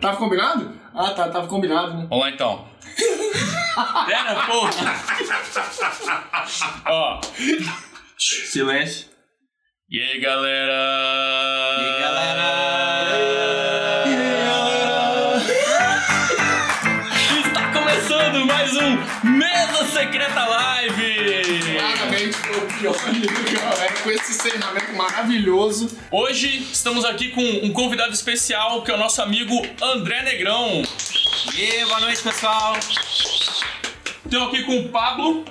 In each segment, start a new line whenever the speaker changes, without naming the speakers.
Tava combinado? Ah, tá, tava combinado, né?
Vamos lá então. Pera, porra! Ó. Silêncio. E aí, galera?
E aí, galera?
Está começando mais um Mesa Secreta!
Com esse encerramento maravilhoso.
Hoje estamos aqui com um convidado especial que é o nosso amigo André Negrão.
E boa noite, pessoal.
Estou aqui com o Pablo,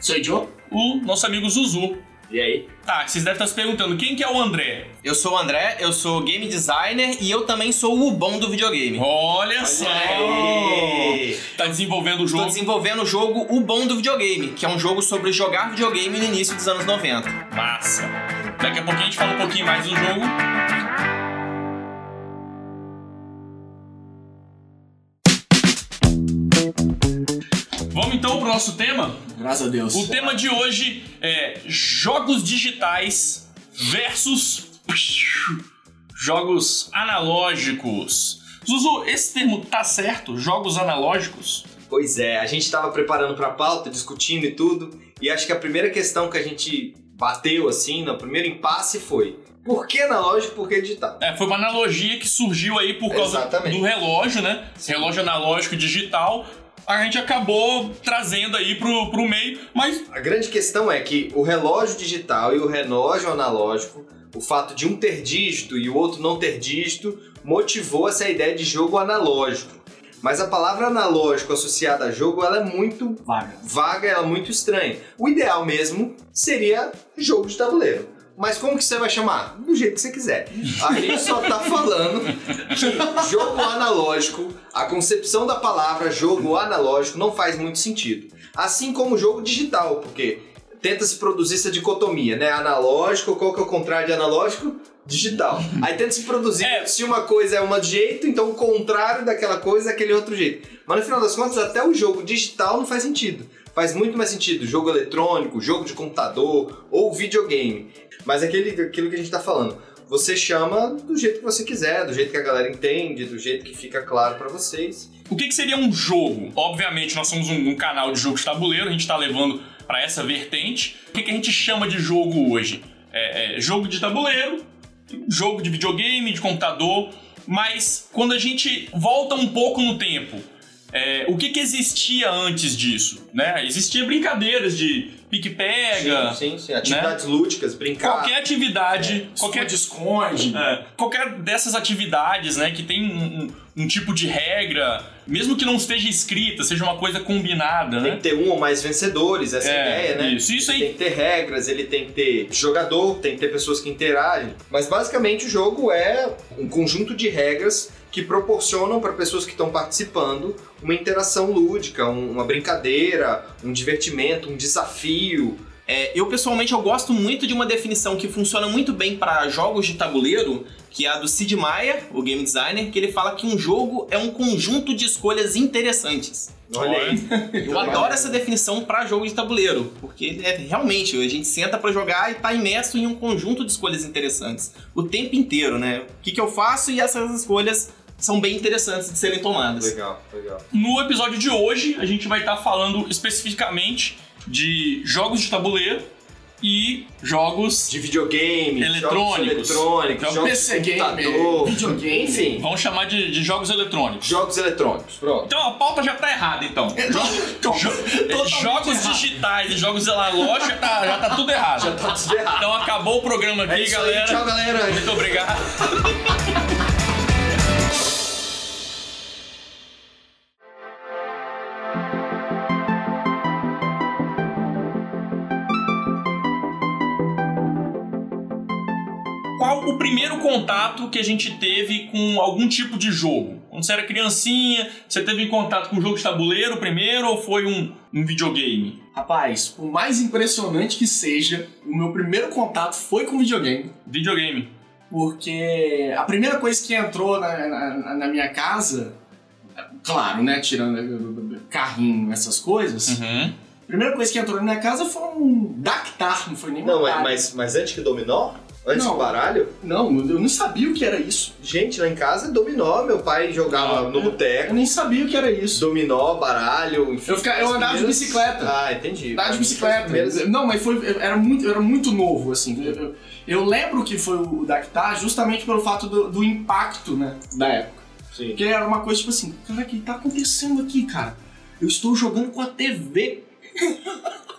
Sou eu?
o nosso amigo Zuzu.
E aí?
Tá, vocês devem estar se perguntando quem que é o André?
Eu sou o André, eu sou game designer e eu também sou o bom do videogame.
Olha só!
aí!
Tá desenvolvendo o
Estou
jogo.
desenvolvendo o jogo O Bom do Videogame, que é um jogo sobre jogar videogame no início dos anos 90.
Massa. Daqui a pouquinho a gente fala um pouquinho mais do jogo. Pro nosso tema?
Graças a Deus.
O tema de hoje é jogos digitais versus jogos analógicos. Zuzu, esse termo tá certo? Jogos analógicos?
Pois é, a gente estava preparando para a pauta, discutindo e tudo, e acho que a primeira questão que a gente bateu assim, no primeiro impasse foi: por que analógico, por que digital?
É, foi uma analogia que surgiu aí por causa
Exatamente.
do relógio, né? Relógio analógico e digital. A gente acabou trazendo aí pro, pro meio, mas
A grande questão é que o relógio digital e o relógio analógico, o fato de um ter dígito e o outro não ter dígito, motivou essa ideia de jogo analógico. Mas a palavra analógico associada a jogo, ela é muito
Vaga.
vaga, ela é muito estranha. O ideal mesmo seria jogo de tabuleiro. Mas como que você vai chamar? Do jeito que você quiser. A gente só tá falando que jogo analógico, a concepção da palavra jogo analógico não faz muito sentido. Assim como jogo digital, porque tenta se produzir essa dicotomia, né? Analógico, qual que é o contrário de analógico? Digital. Aí tenta se produzir
É.
se uma coisa é uma de jeito, então o contrário daquela coisa é aquele outro jeito. Mas no final das contas, até o jogo digital não faz sentido. Faz muito mais sentido jogo eletrônico, jogo de computador ou videogame. Mas aquele, aquilo que a gente tá falando, você chama do jeito que você quiser, do jeito que a galera entende, do jeito que fica claro pra vocês.
o que, que seria um jogo? Obviamente, nós somos um, um canal de jogos de tabuleiro, a gente tá levando pra essa vertente. O que, que a gente chama de jogo hoje? É, é jogo de tabuleiro, jogo de videogame, de computador. Mas quando a gente volta um pouco no tempo, é, o que, que existia antes disso? Né? Existia brincadeiras de pique-pega,
sim, sim, sim. Atividades lúdicas, brincar.
qualquer atividade, qualquer
Esconde-esconde.
é, qualquer dessas atividades, né, que tem um, um- um tipo de regra, mesmo que não esteja escrita, seja uma coisa combinada,
Tem
né?
que ter um ou mais vencedores, essa é
É,
ideia, né?
isso, isso aí.
Tem que ter regras, ele tem que ter jogador, tem que ter pessoas que interagem. Mas basicamente o jogo é um conjunto de regras que proporcionam para pessoas que estão participando uma interação lúdica, um- uma brincadeira, um divertimento, um desafio.
É, eu pessoalmente eu gosto muito de uma definição que funciona muito bem para jogos de tabuleiro, que é a do Sid Meier, o game designer, que ele fala que um jogo é um conjunto de escolhas interessantes.
Olha aí.
Eu adoro essa definição para jogo de tabuleiro, porque é realmente a gente senta para jogar e tá imerso em um conjunto de escolhas interessantes o tempo inteiro, né? O que, que eu faço e essas escolhas são bem interessantes de serem tomadas.
Legal, legal.
No episódio de hoje, a gente vai estar falando especificamente de jogos de tabuleiro e jogos.
De videogame,
Eletrônicos.
jogos eletrônicos,
Jogos
jogos
PC
de computador,
videogame.
enfim,
Vamos chamar de, de jogos eletrônicos.
jogos eletrônicos. Pronto.
Então a pauta já tá errada, então.
Então,
Jo- jogos
errado.
digitais e jogos analógicos já tá, já tá tudo errado.
Já tá tudo errado.
Então acabou o programa aqui,
É isso aí,
galera.
tchau, galera.
Muito obrigado. Qual o primeiro contato que a gente teve com algum tipo de jogo? Quando você era criancinha, você teve contato com um jogo de tabuleiro primeiro ou foi um, um videogame?
Rapaz, por mais impressionante que seja, o meu primeiro contato foi com videogame.
Videogame.
Porque a primeira coisa que entrou na, na- na minha casa, claro, né? Tirando eh, carrinho, essas coisas,
Uhum.
a primeira coisa que entrou na minha casa foi um Dactar, não foi nem
Não, é- mas, mas antes que dominó? Antes
Não.
do baralho?
Não, eu não sabia o que era isso.
Gente, lá em casa dominó, meu pai jogava
Ah,
no
Eu
boteco.
nem sabia o que era isso.
Dominó, baralho, enfim.
Eu ficava- eu andava de
primeiras-
bicicleta.
Ah, entendi.
Andar de bicicleta.
primeiras-
Não, mas foi. Era muito, eu era muito novo, assim. Eu, eu- eu lembro que foi o Dactar justamente pelo fato do, do impacto, né? Da época.
Sim.
Porque era uma coisa tipo assim, cara, o que tá acontecendo aqui, cara? Eu estou jogando com a TV.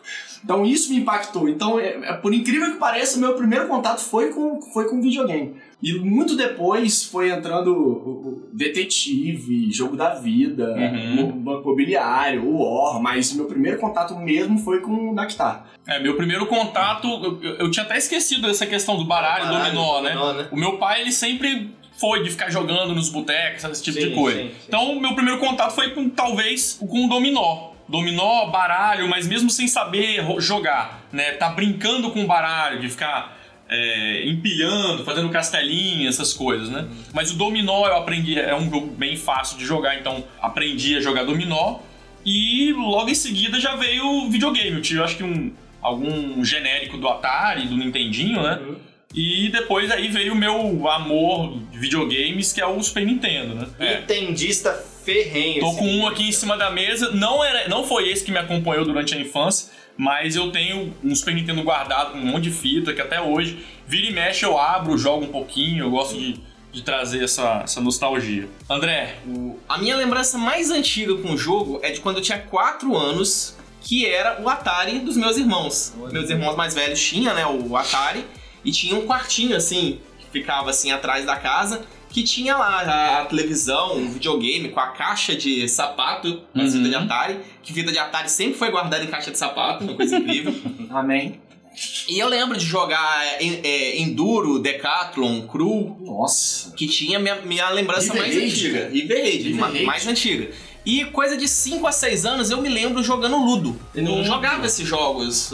então isso me impactou. Então, é- é- por incrível que pareça, meu primeiro contato foi com, foi com videogame. E muito depois foi entrando o, o detetive, jogo da vida,
Uhum.
o banco imobiliário, o War, mas meu primeiro contato mesmo foi com o Dactar.
É, meu primeiro contato, eu, eu- tinha até esquecido dessa questão do baralho,
Baralho,
dominó, né?
dominó, né?
O meu pai, ele sempre foi de ficar jogando nos botecos, esse tipo
Sim,
de coisa.
sim, sim.
Então, o meu primeiro contato foi com, talvez, com o dominó. Dominó, baralho, mas mesmo sem saber jogar, né? Tá brincando com o baralho, de ficar é, empilhando, fazendo castelinho, essas coisas, né? Mas o dominó eu aprendi, é um jogo bem fácil de jogar, então aprendi a jogar dominó. E logo em seguida já veio o videogame. Eu tive, acho que um, algum genérico do Atari, do Nintendinho, né?
Uhum.
E depois aí veio o meu amor de videogames, que é o Super Nintendo, né? É.
Entendista ferrenho.
Tô com um aqui em cima da mesa. Não, era, não foi esse que me acompanhou durante a infância, mas eu tenho um Super Nintendo guardado com um monte de fita que até hoje, vira e mexe, eu abro, jogo um pouquinho, eu gosto de, de trazer essa, essa nostalgia. André,
O- A minha lembrança mais antiga com o jogo é de quando eu tinha 4 anos, que era o Atari dos meus irmãos. Meus irmãos mais velhos tinham, né, o Atari, e tinha um quartinho assim, que ficava assim atrás da casa, que tinha lá a, a televisão, um videogame com a caixa de sapato, uma
Uhum.
fita de Atari, que fita de Atari sempre foi guardada em caixa de sapato, uma coisa incrível.
Amém.
E eu lembro de jogar é, é, Enduro, Decathlon, Cru,
Nossa.
que tinha minha, minha lembrança mais antiga. ma-
Raid.
mais antiga. E coisa de 5 a 6 anos eu me lembro jogando Ludo. Eu não
Ludo.
jogava esses jogos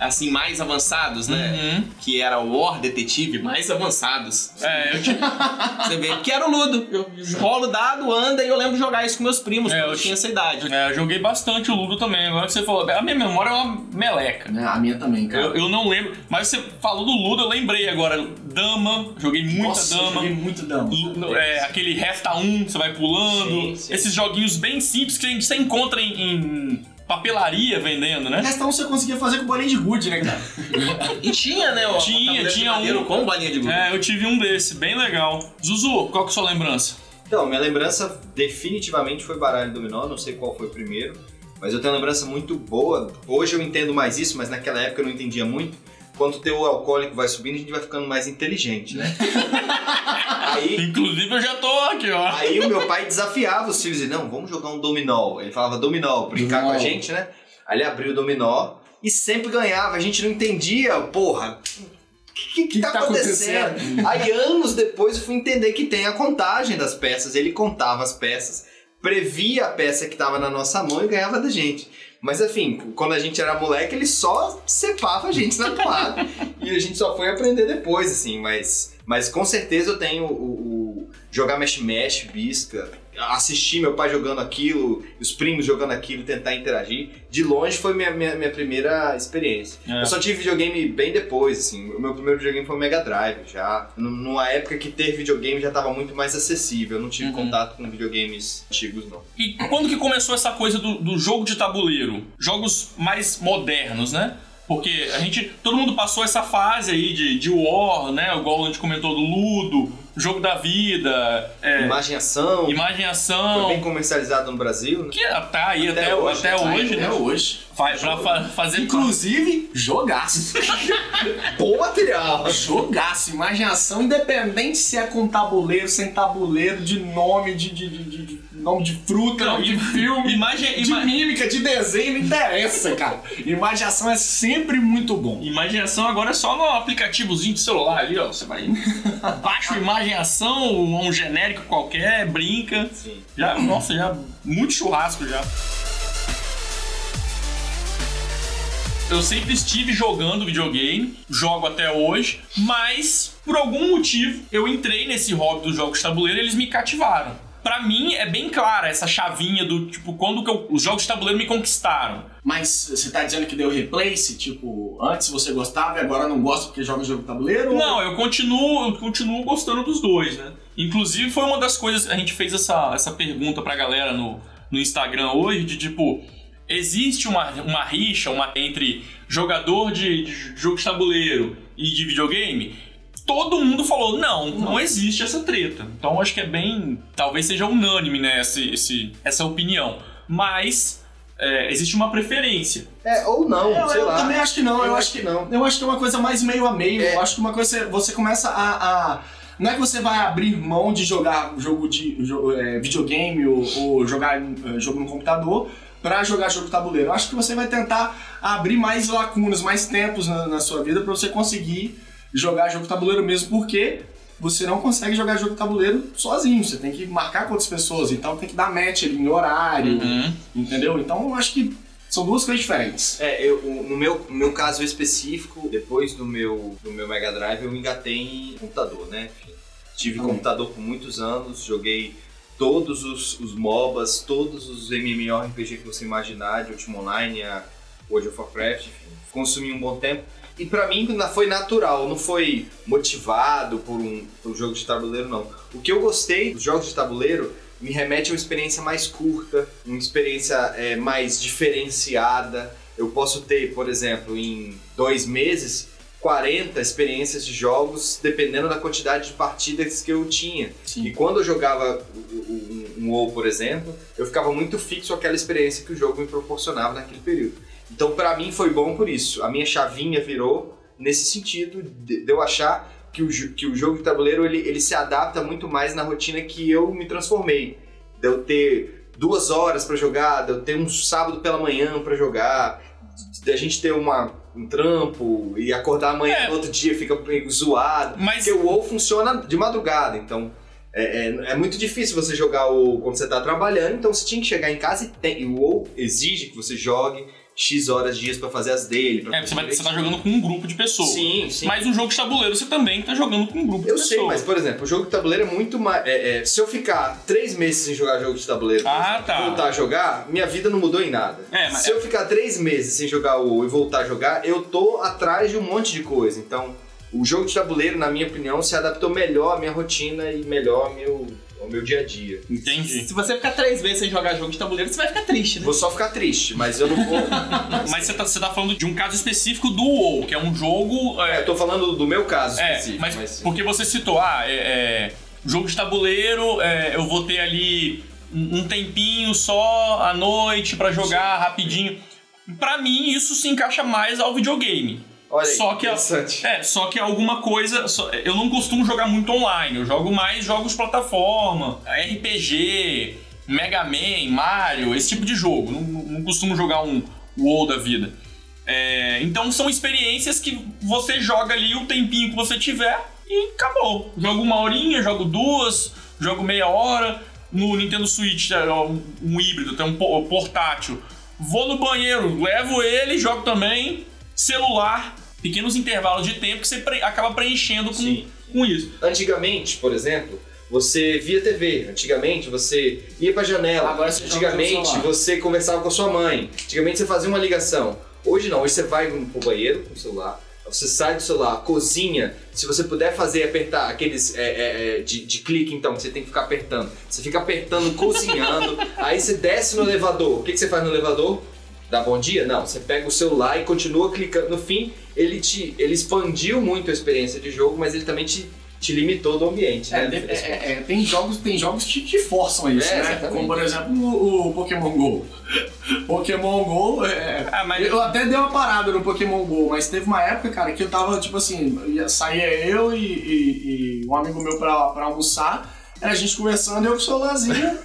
assim mais avançados, né?
Uhum.
Que era o War Detetive, mais avançados.
É, eu tinha,
Você vê, que era o Ludo. Eu rolo dado, anda e eu lembro de jogar isso com meus primos,
É,
quando eu
eu
tinha essa idade.
é, eu joguei bastante o Ludo também. Agora que você falou, a minha memória é uma meleca.
Né, A minha também, cara.
Eu, eu não lembro, mas você falou do Ludo, eu lembrei agora. Dama, joguei muita
Nossa,
dama.
joguei muito dama.
É, aquele resta um, você vai pulando.
Sim, sim.
Esses joguinhos bem simples que a gente você encontra em, em papelaria vendendo, né?
Resta um você conseguia fazer com bolinha de gude, né, cara?
E tinha, né? o
Tinha, tinha um.
com bolinha de gude.
É, eu tive um desse, bem legal. Zuzu, qual que é a sua lembrança?
Então, minha lembrança definitivamente foi baralho dominó, não sei qual foi o primeiro, mas eu tenho uma lembrança muito boa. Hoje eu entendo mais isso, mas naquela época eu não entendia muito. Quando o teu alcoólico vai subindo, a gente vai ficando mais inteligente, né? aí,
Inclusive eu já tô aqui, ó.
aí o meu pai desafiava os filhos e não, vamos jogar um dominó. Ele falava dominó, brincar
Dominó.
com a gente, né? Aí ele abriu o dominó e sempre ganhava. A gente não entendia, porra. O que, que,
Que
tá,
tá
acontecendo? Aí anos depois eu fui entender que tem a contagem das peças. Ele contava as peças, previa a peça que tava na nossa mão e ganhava da gente. Mas enfim, quando a gente era moleque, ele só cepava a gente na toada. e a gente só foi aprender depois, assim, mas. Mas com certeza eu tenho o, o jogar mexe-mexe, bisca, assistir meu pai jogando aquilo, os primos jogando aquilo, tentar interagir. De longe foi minha, minha, minha primeira experiência.
É.
Eu só tive videogame bem depois, assim. O meu primeiro videogame foi o Mega Drive, já. Num- Numa época que ter videogame já tava muito mais acessível. Eu não tive
Uhum.
contato com videogames antigos, não.
E quando que começou essa coisa do, do jogo de tabuleiro? Jogos mais modernos, né? Porque a gente. Todo mundo passou essa fase aí de, de War, né? Igual a gente comentou do Ludo, jogo da vida, é,
Imagem ação.
imagem e
Foi
ação.
bem comercializado no Brasil, né?
Que tá aí até,
Até hoje,
até
tá aí
hoje,
Até
né?
hoje.
Fa- pra fa- fazer.
Inclusive, jogaço.
Bom material.
jogaço. Imaginação, independente se é com tabuleiro, sem tabuleiro, de nome, de, de- de- de nome de fruta,
Não,
nome de filme.
Imagem,
De
ima-
mímica, de desenho, não interessa, cara. Imaginação é sempre muito bom.
Imaginação agora é só no aplicativozinho de celular ali, ó. Você vai. Baixa imaginação, um genérico qualquer, brinca.
Sim.
Já, nossa, já. Muito churrasco já. Eu sempre estive jogando videogame, jogo até hoje, mas por algum motivo eu entrei nesse hobby dos jogos de tabuleiro e eles me cativaram. Pra mim é bem clara essa chavinha do tipo, quando que eu- os jogos de tabuleiro me conquistaram.
Mas você tá dizendo que deu replace? Tipo, antes você gostava e agora não gosta porque joga jogo de tabuleiro?
Não, eu continuo, eu continuo gostando dos dois, né? Inclusive foi uma das coisas, a gente fez essa, essa pergunta pra galera no, no Instagram hoje, de tipo, existe uma, uma rixa uma, entre jogador de, de jogo de tabuleiro e de videogame? Todo mundo falou, não, não existe essa treta. Então acho que é bem. Talvez seja unânime, né, esse, esse, essa opinião. Mas é, existe uma preferência.
É, ou não,
Eu,
sei
eu
lá.
também acho que não. Eu,
Eu
acho
acho
que
que não.
Eu acho que é uma coisa mais meio a meio.
É.
Eu acho que uma coisa você começa a, a- não é que você vai abrir mão de jogar jogo de jo- é, videogame ou, ou jogar eh, jogo no computador pra jogar jogo tabuleiro. Eu acho que você vai tentar abrir mais lacunas, mais tempos na, na sua vida pra você conseguir jogar jogo de tabuleiro mesmo, porque você não consegue jogar jogo de tabuleiro sozinho. Você tem que marcar com outras pessoas, então tem que dar match ali em horário,
Uhum.
entendeu? Então eu acho que são duas coisas diferentes.
É, eu, no, meu, no meu caso específico, depois do meu, do meu Mega Drive, eu me engatei em computador, né? Tive
Hum.
computador por muitos anos, joguei todos os, os MOBAs, todos os MMORPG que você imaginar, de Ultima Online, a World of Warcraft, enfim, consumi um bom tempo. E pra mim foi natural, não foi motivado por um, por um jogo de tabuleiro, não. O que eu gostei dos jogos de tabuleiro me remete a uma experiência mais curta, uma experiência é, mais diferenciada. Eu posso ter, por exemplo, em dois meses, 40 experiências de jogos, dependendo da quantidade de partidas que eu tinha.
Sim.
E quando eu jogava um WoW, por exemplo, eu ficava muito fixo àquela experiência que o jogo me proporcionava naquele período. Então, pra mim, foi bom por isso. A minha chavinha virou nesse sentido de, eu achar que o, que o jogo de tabuleiro ele, ele se adapta muito mais na rotina que eu me transformei. De eu ter duas horas pra jogar, de eu ter um sábado pela manhã pra jogar, de, de a gente ter uma, um trampo e acordar amanhã
É.
no outro dia fica meio zoado.
Mas
Porque o WoW funciona de madrugada, então é, é, é muito difícil você jogar o quando você tá trabalhando, então você tinha que chegar em casa e tem. E o WoW exige que você jogue X horas, dias pra fazer as dele. pra
é, você, vai, você tá jogando com um grupo de pessoas.
Sim, sim.
Mas um jogo de tabuleiro você também tá jogando com um grupo
Eu
de
sei,
pessoas.
mas por exemplo, o jogo de tabuleiro é muito mais. é, é, se eu ficar três meses sem jogar jogo de tabuleiro
Ah,
e
tá.
voltar a jogar, minha vida não mudou em nada.
É, mas-
se eu ficar três meses sem jogar o e voltar a jogar, eu tô atrás de um monte de coisa. Então, o jogo de tabuleiro, na minha opinião, se adaptou melhor à minha rotina e melhor ao meu, ao meu dia a dia.
Entendi.
Se você ficar três meses sem jogar jogo de tabuleiro, você vai ficar triste, né?
Vou só ficar triste, mas eu não vou.
Mas você tá, você tá falando de um caso específico do WoW, que é um jogo.
É,
É,
eu tô falando do meu caso
é,
específico.
mas, porque você citou, ah, é, é, jogo de tabuleiro, é, eu vou ter ali um um tempinho só à noite pra jogar rapidinho. Pra mim, isso se encaixa mais ao videogame.
Olha aí,
só que
interessante.
É, só que alguma coisa. só- eu não costumo jogar muito online, eu jogo mais jogos de plataforma, RPG, Mega Man, Mario, esse tipo de jogo. Não, não- costumo jogar um WoW da vida. É, então são experiências que você joga ali o tempinho que você tiver e acabou. Jogo uma horinha, jogo duas, jogo meia hora. No Nintendo Switch é um, um híbrido, tem um po- portátil. Vou no banheiro, levo ele, jogo também. Celular, pequenos intervalos de tempo que você pre- acaba preenchendo com,
Sim.
com isso.
Antigamente, por exemplo, você via TV. Antigamente você ia pra janela.
Agora você
Antigamente você conversava com a sua mãe. Antigamente você fazia uma ligação. Hoje não, hoje você vai pro banheiro com o celular. Você sai do celular, cozinha. Se você puder fazer, apertar aqueles é, é, é, de, de clique, então, que você tem que ficar apertando. Você fica apertando, cozinhando. aí você desce no elevador. O que, que você faz no elevador? Dá bom dia? Não, você pega o celular e continua clicando. No fim, ele te ele expandiu muito a experiência de jogo, mas ele também te, te limitou do ambiente,
É,
né?
de- é, é, tem jogos, tem jogos que te forçam a isso,
É,
né?
exatamente.
Como por exemplo o, o Pokémon GO. Pokémon GO, é,
Ah, mas
eu até dei uma parada no Pokémon GO, mas teve uma época, cara, que eu tava, tipo assim, ia- saía eu e, e- e um amigo meu pra, pra almoçar, era a gente conversando, eu com o celularzinho,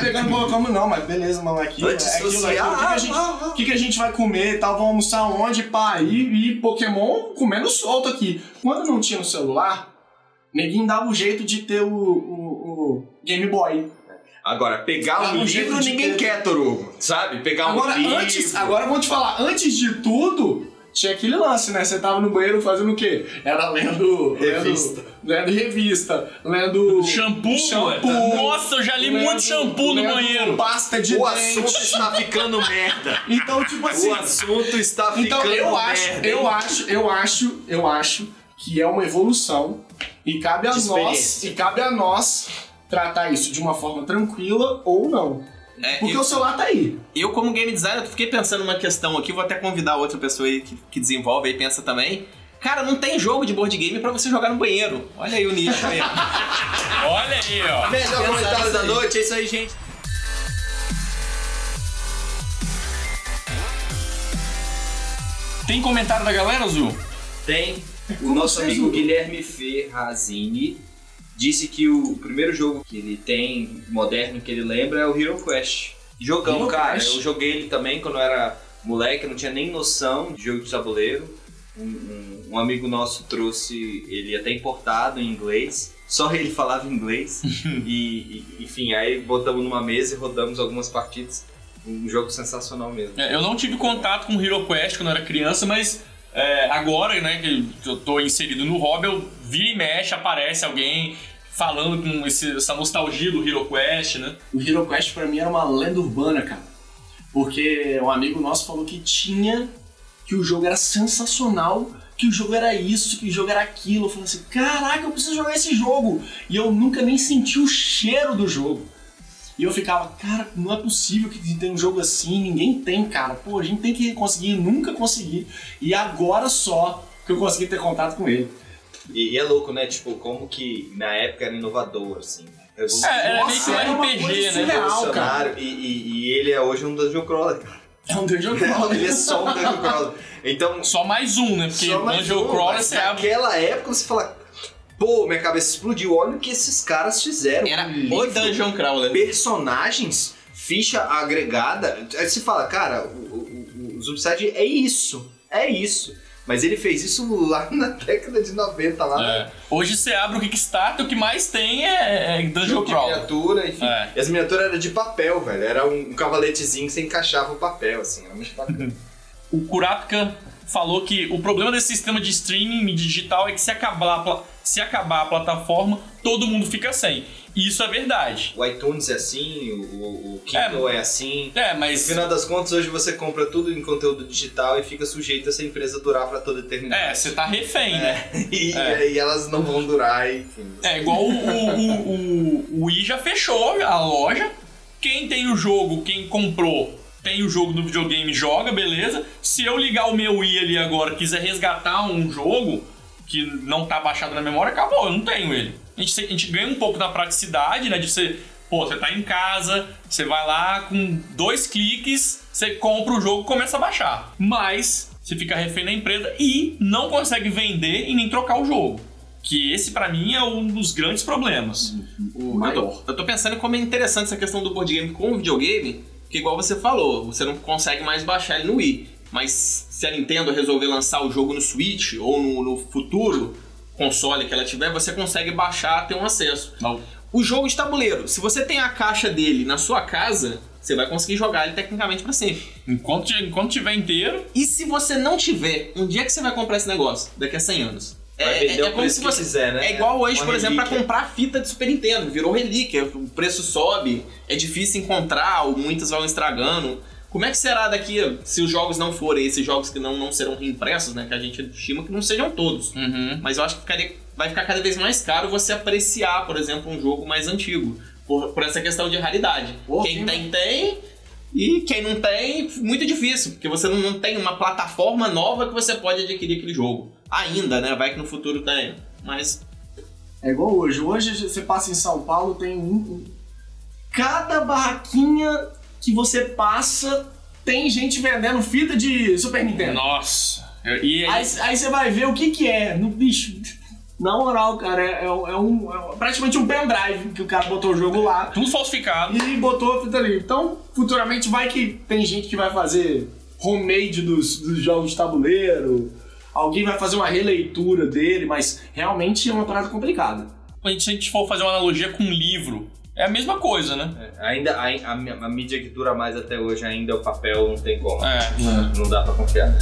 pegando bola como não, mas beleza, mano, aquilo, é aquilo, aquilo, o que, que a gente, o que, que a gente vai comer e tal, vamos almoçar onde, pá, e, e Pokémon comendo solto aqui. Quando não tinha no celular, neguinho dava o jeito de ter o, o- o Game Boy.
Agora, pegar um
um jeito
livro ninguém
ter.
quer, Torugo. Sabe? Pegar
Agora,
um livro.
antes, agora eu vou te falar, antes de tudo, tinha aquele lance, né? Você tava no banheiro fazendo o quê? Era lendo.
Revista.
Lendo, lendo revista, lendo.
Shampoo,
Shampoo.
Nossa, eu já li
lendo-
muito shampoo no banheiro.
Pasta de
O
dente.
assunto está ficando merda.
Então, tipo assim.
O assunto está ficando
Então eu acho,
merda.
eu acho, eu acho, eu acho que é uma evolução e cabe a nós, e cabe a nós tratar isso de uma forma tranquila ou não.
É,
Porque
eu,
o celular tá aí.
eu, como game designer, eu fiquei pensando numa questão aqui, vou até convidar outra pessoa aí que, que desenvolve e pensa também. Cara, não tem jogo de board game pra você jogar no banheiro. Olha aí o nicho aí.
Olha aí, ó.
Melhor comentário da noite, é isso aí, gente.
Tem comentário da galera, Azul?
Tem. O
Como
nosso
vocês
amigo? Guilherme Ferrazini disse que o primeiro jogo que ele tem moderno que ele lembra é o Hero Quest. Jogão,
Hero
cara.
Quest?
Eu joguei ele também quando eu era moleque, não tinha nem noção de jogo de tabuleiro. Um, um- um amigo nosso trouxe ele até importado em inglês. Só ele falava inglês. e, e, enfim, aí botamos numa mesa e rodamos algumas partidas. Um jogo sensacional mesmo.
É, Eu não tive contato com Hero Quest quando eu era criança, mas é, agora, né, que eu tô inserido no hobby, eu vira e mexe, aparece alguém falando com esse- essa nostalgia do Hero Quest, né?
O Hero Quest pra mim era uma lenda urbana, cara. Porque um amigo nosso falou que tinha, que o jogo era sensacional, que o jogo era isso, que o jogo era aquilo. Eu falei assim, caraca, eu preciso jogar esse jogo. E eu nunca nem senti o cheiro do jogo. E eu ficava, cara, não é possível que tem um jogo assim, ninguém tem, cara. Pô, a gente tem que conseguir, nunca consegui. E agora só que eu consegui ter contato com ele.
E, e é louco, né? Tipo, como que na época era inovador, assim.
É, era meio que um
era uma
RPG,
coisa
né?
surreal, cara.
Revolucionário. E, e- e ele é hoje um Dungeon Crawler, cara.
É um Dungeon Crawler.
ele é só um Dungeon Crawler. Então,
Só mais um, né? Porque Dungeon
um,
Crawler você abre.
naquela época você fala, pô, minha cabeça explodiu, olha o que esses caras fizeram.
Era
Um
o
livro,
Dungeon Crawler.
personagens, ficha agregada. Aí você fala, cara, o, o, o Zombicide é isso, é isso. Mas ele fez isso lá na década de 90, lá
É. Hoje você abre o Kickstarter, o que mais tem é, é Dungeon Crawler.
miniatura, enfim.
É.
E as miniaturas eram de papel, velho. Era um, cavaletezinho que você encaixava o papel, assim. Era muito bacana.
O Kurapika falou que o problema desse sistema de streaming digital é que se acabar, se acabar a plataforma, todo mundo fica sem. E isso é verdade.
o iTunes é assim, o, o, Kindle é, assim.
É,
No
mas.
final das contas, hoje você compra tudo em conteúdo digital e fica sujeito a essa empresa durar pra toda a
É,
eternidade.
você tá refém, né?
E,
É.
aí elas não vão durar, enfim.
É igual o, o, o, o, Wii já fechou a loja. Quem tem o jogo, quem comprou, tem o jogo no videogame, joga, beleza. Se eu ligar o meu Wii ali agora e quiser resgatar um jogo que não tá baixado na memória, acabou, eu não tenho ele. A gente, a gente ganha um pouco da praticidade, né? De você, pô, você tá em casa, você vai lá com dois cliques, você compra o jogo e começa a baixar. Mas você fica refém da empresa e não consegue vender e nem trocar o jogo. Que esse, pra mim, é um dos grandes problemas.
O- eu, tô, eu tô pensando em como é interessante essa questão do board game com o videogame, que igual você falou, você não consegue mais baixar ele no Wii. Mas se a Nintendo resolver lançar o jogo no Switch ou no, no futuro console que ela tiver, você consegue baixar, ter um acesso.
Não.
O jogo de tabuleiro, se você tem a caixa dele na sua casa, você vai conseguir jogar ele tecnicamente pra sempre.
Enquanto, enquanto tiver inteiro,
E se você não tiver, um dia que você vai comprar esse negócio? Daqui a 100 anos.
Vai vender o preço que quiser, né?
É igual hoje,
Uma
por exemplo, pra
relíquia.
comprar fita de Super Nintendo. Virou relíquia, o preço sobe, é difícil encontrar, ou muitas vão estragando. Como é que será daqui, se os jogos não forem esses jogos que não, não serão reimpressos, né? Que a gente estima que não sejam todos.
Uhum.
Mas eu acho que ficaria- vai ficar cada vez mais caro você apreciar, por exemplo, um jogo mais antigo. Por, por essa questão de raridade. Quem
sim.
tem, tem. E quem não tem, muito difícil. Porque você não, não tem uma plataforma nova que você pode adquirir aquele jogo. Ainda, né? Vai que no futuro tem. Mas
É igual hoje. Hoje você passa em São Paulo, tem um- Cada barraquinha que você passa tem gente vendendo fita de Super Nintendo.
Nossa. E aí,
Aí, aí você vai ver o que que é. No bicho. Na moral, cara, é, é um, é um- é praticamente um pendrive que o cara botou o jogo lá
tudo falsificado.
e botou a fita ali. Então, futuramente vai que tem gente que vai fazer homemade dos, dos jogos de tabuleiro. Alguém vai fazer uma releitura dele, mas realmente é uma parada complicada.
A gente, se a gente for fazer uma analogia com um livro, é a mesma coisa, né?
É, ainda a, a, a, mídia que dura mais até hoje ainda é o papel, não tem como.
É.
Não, não dá para confiar.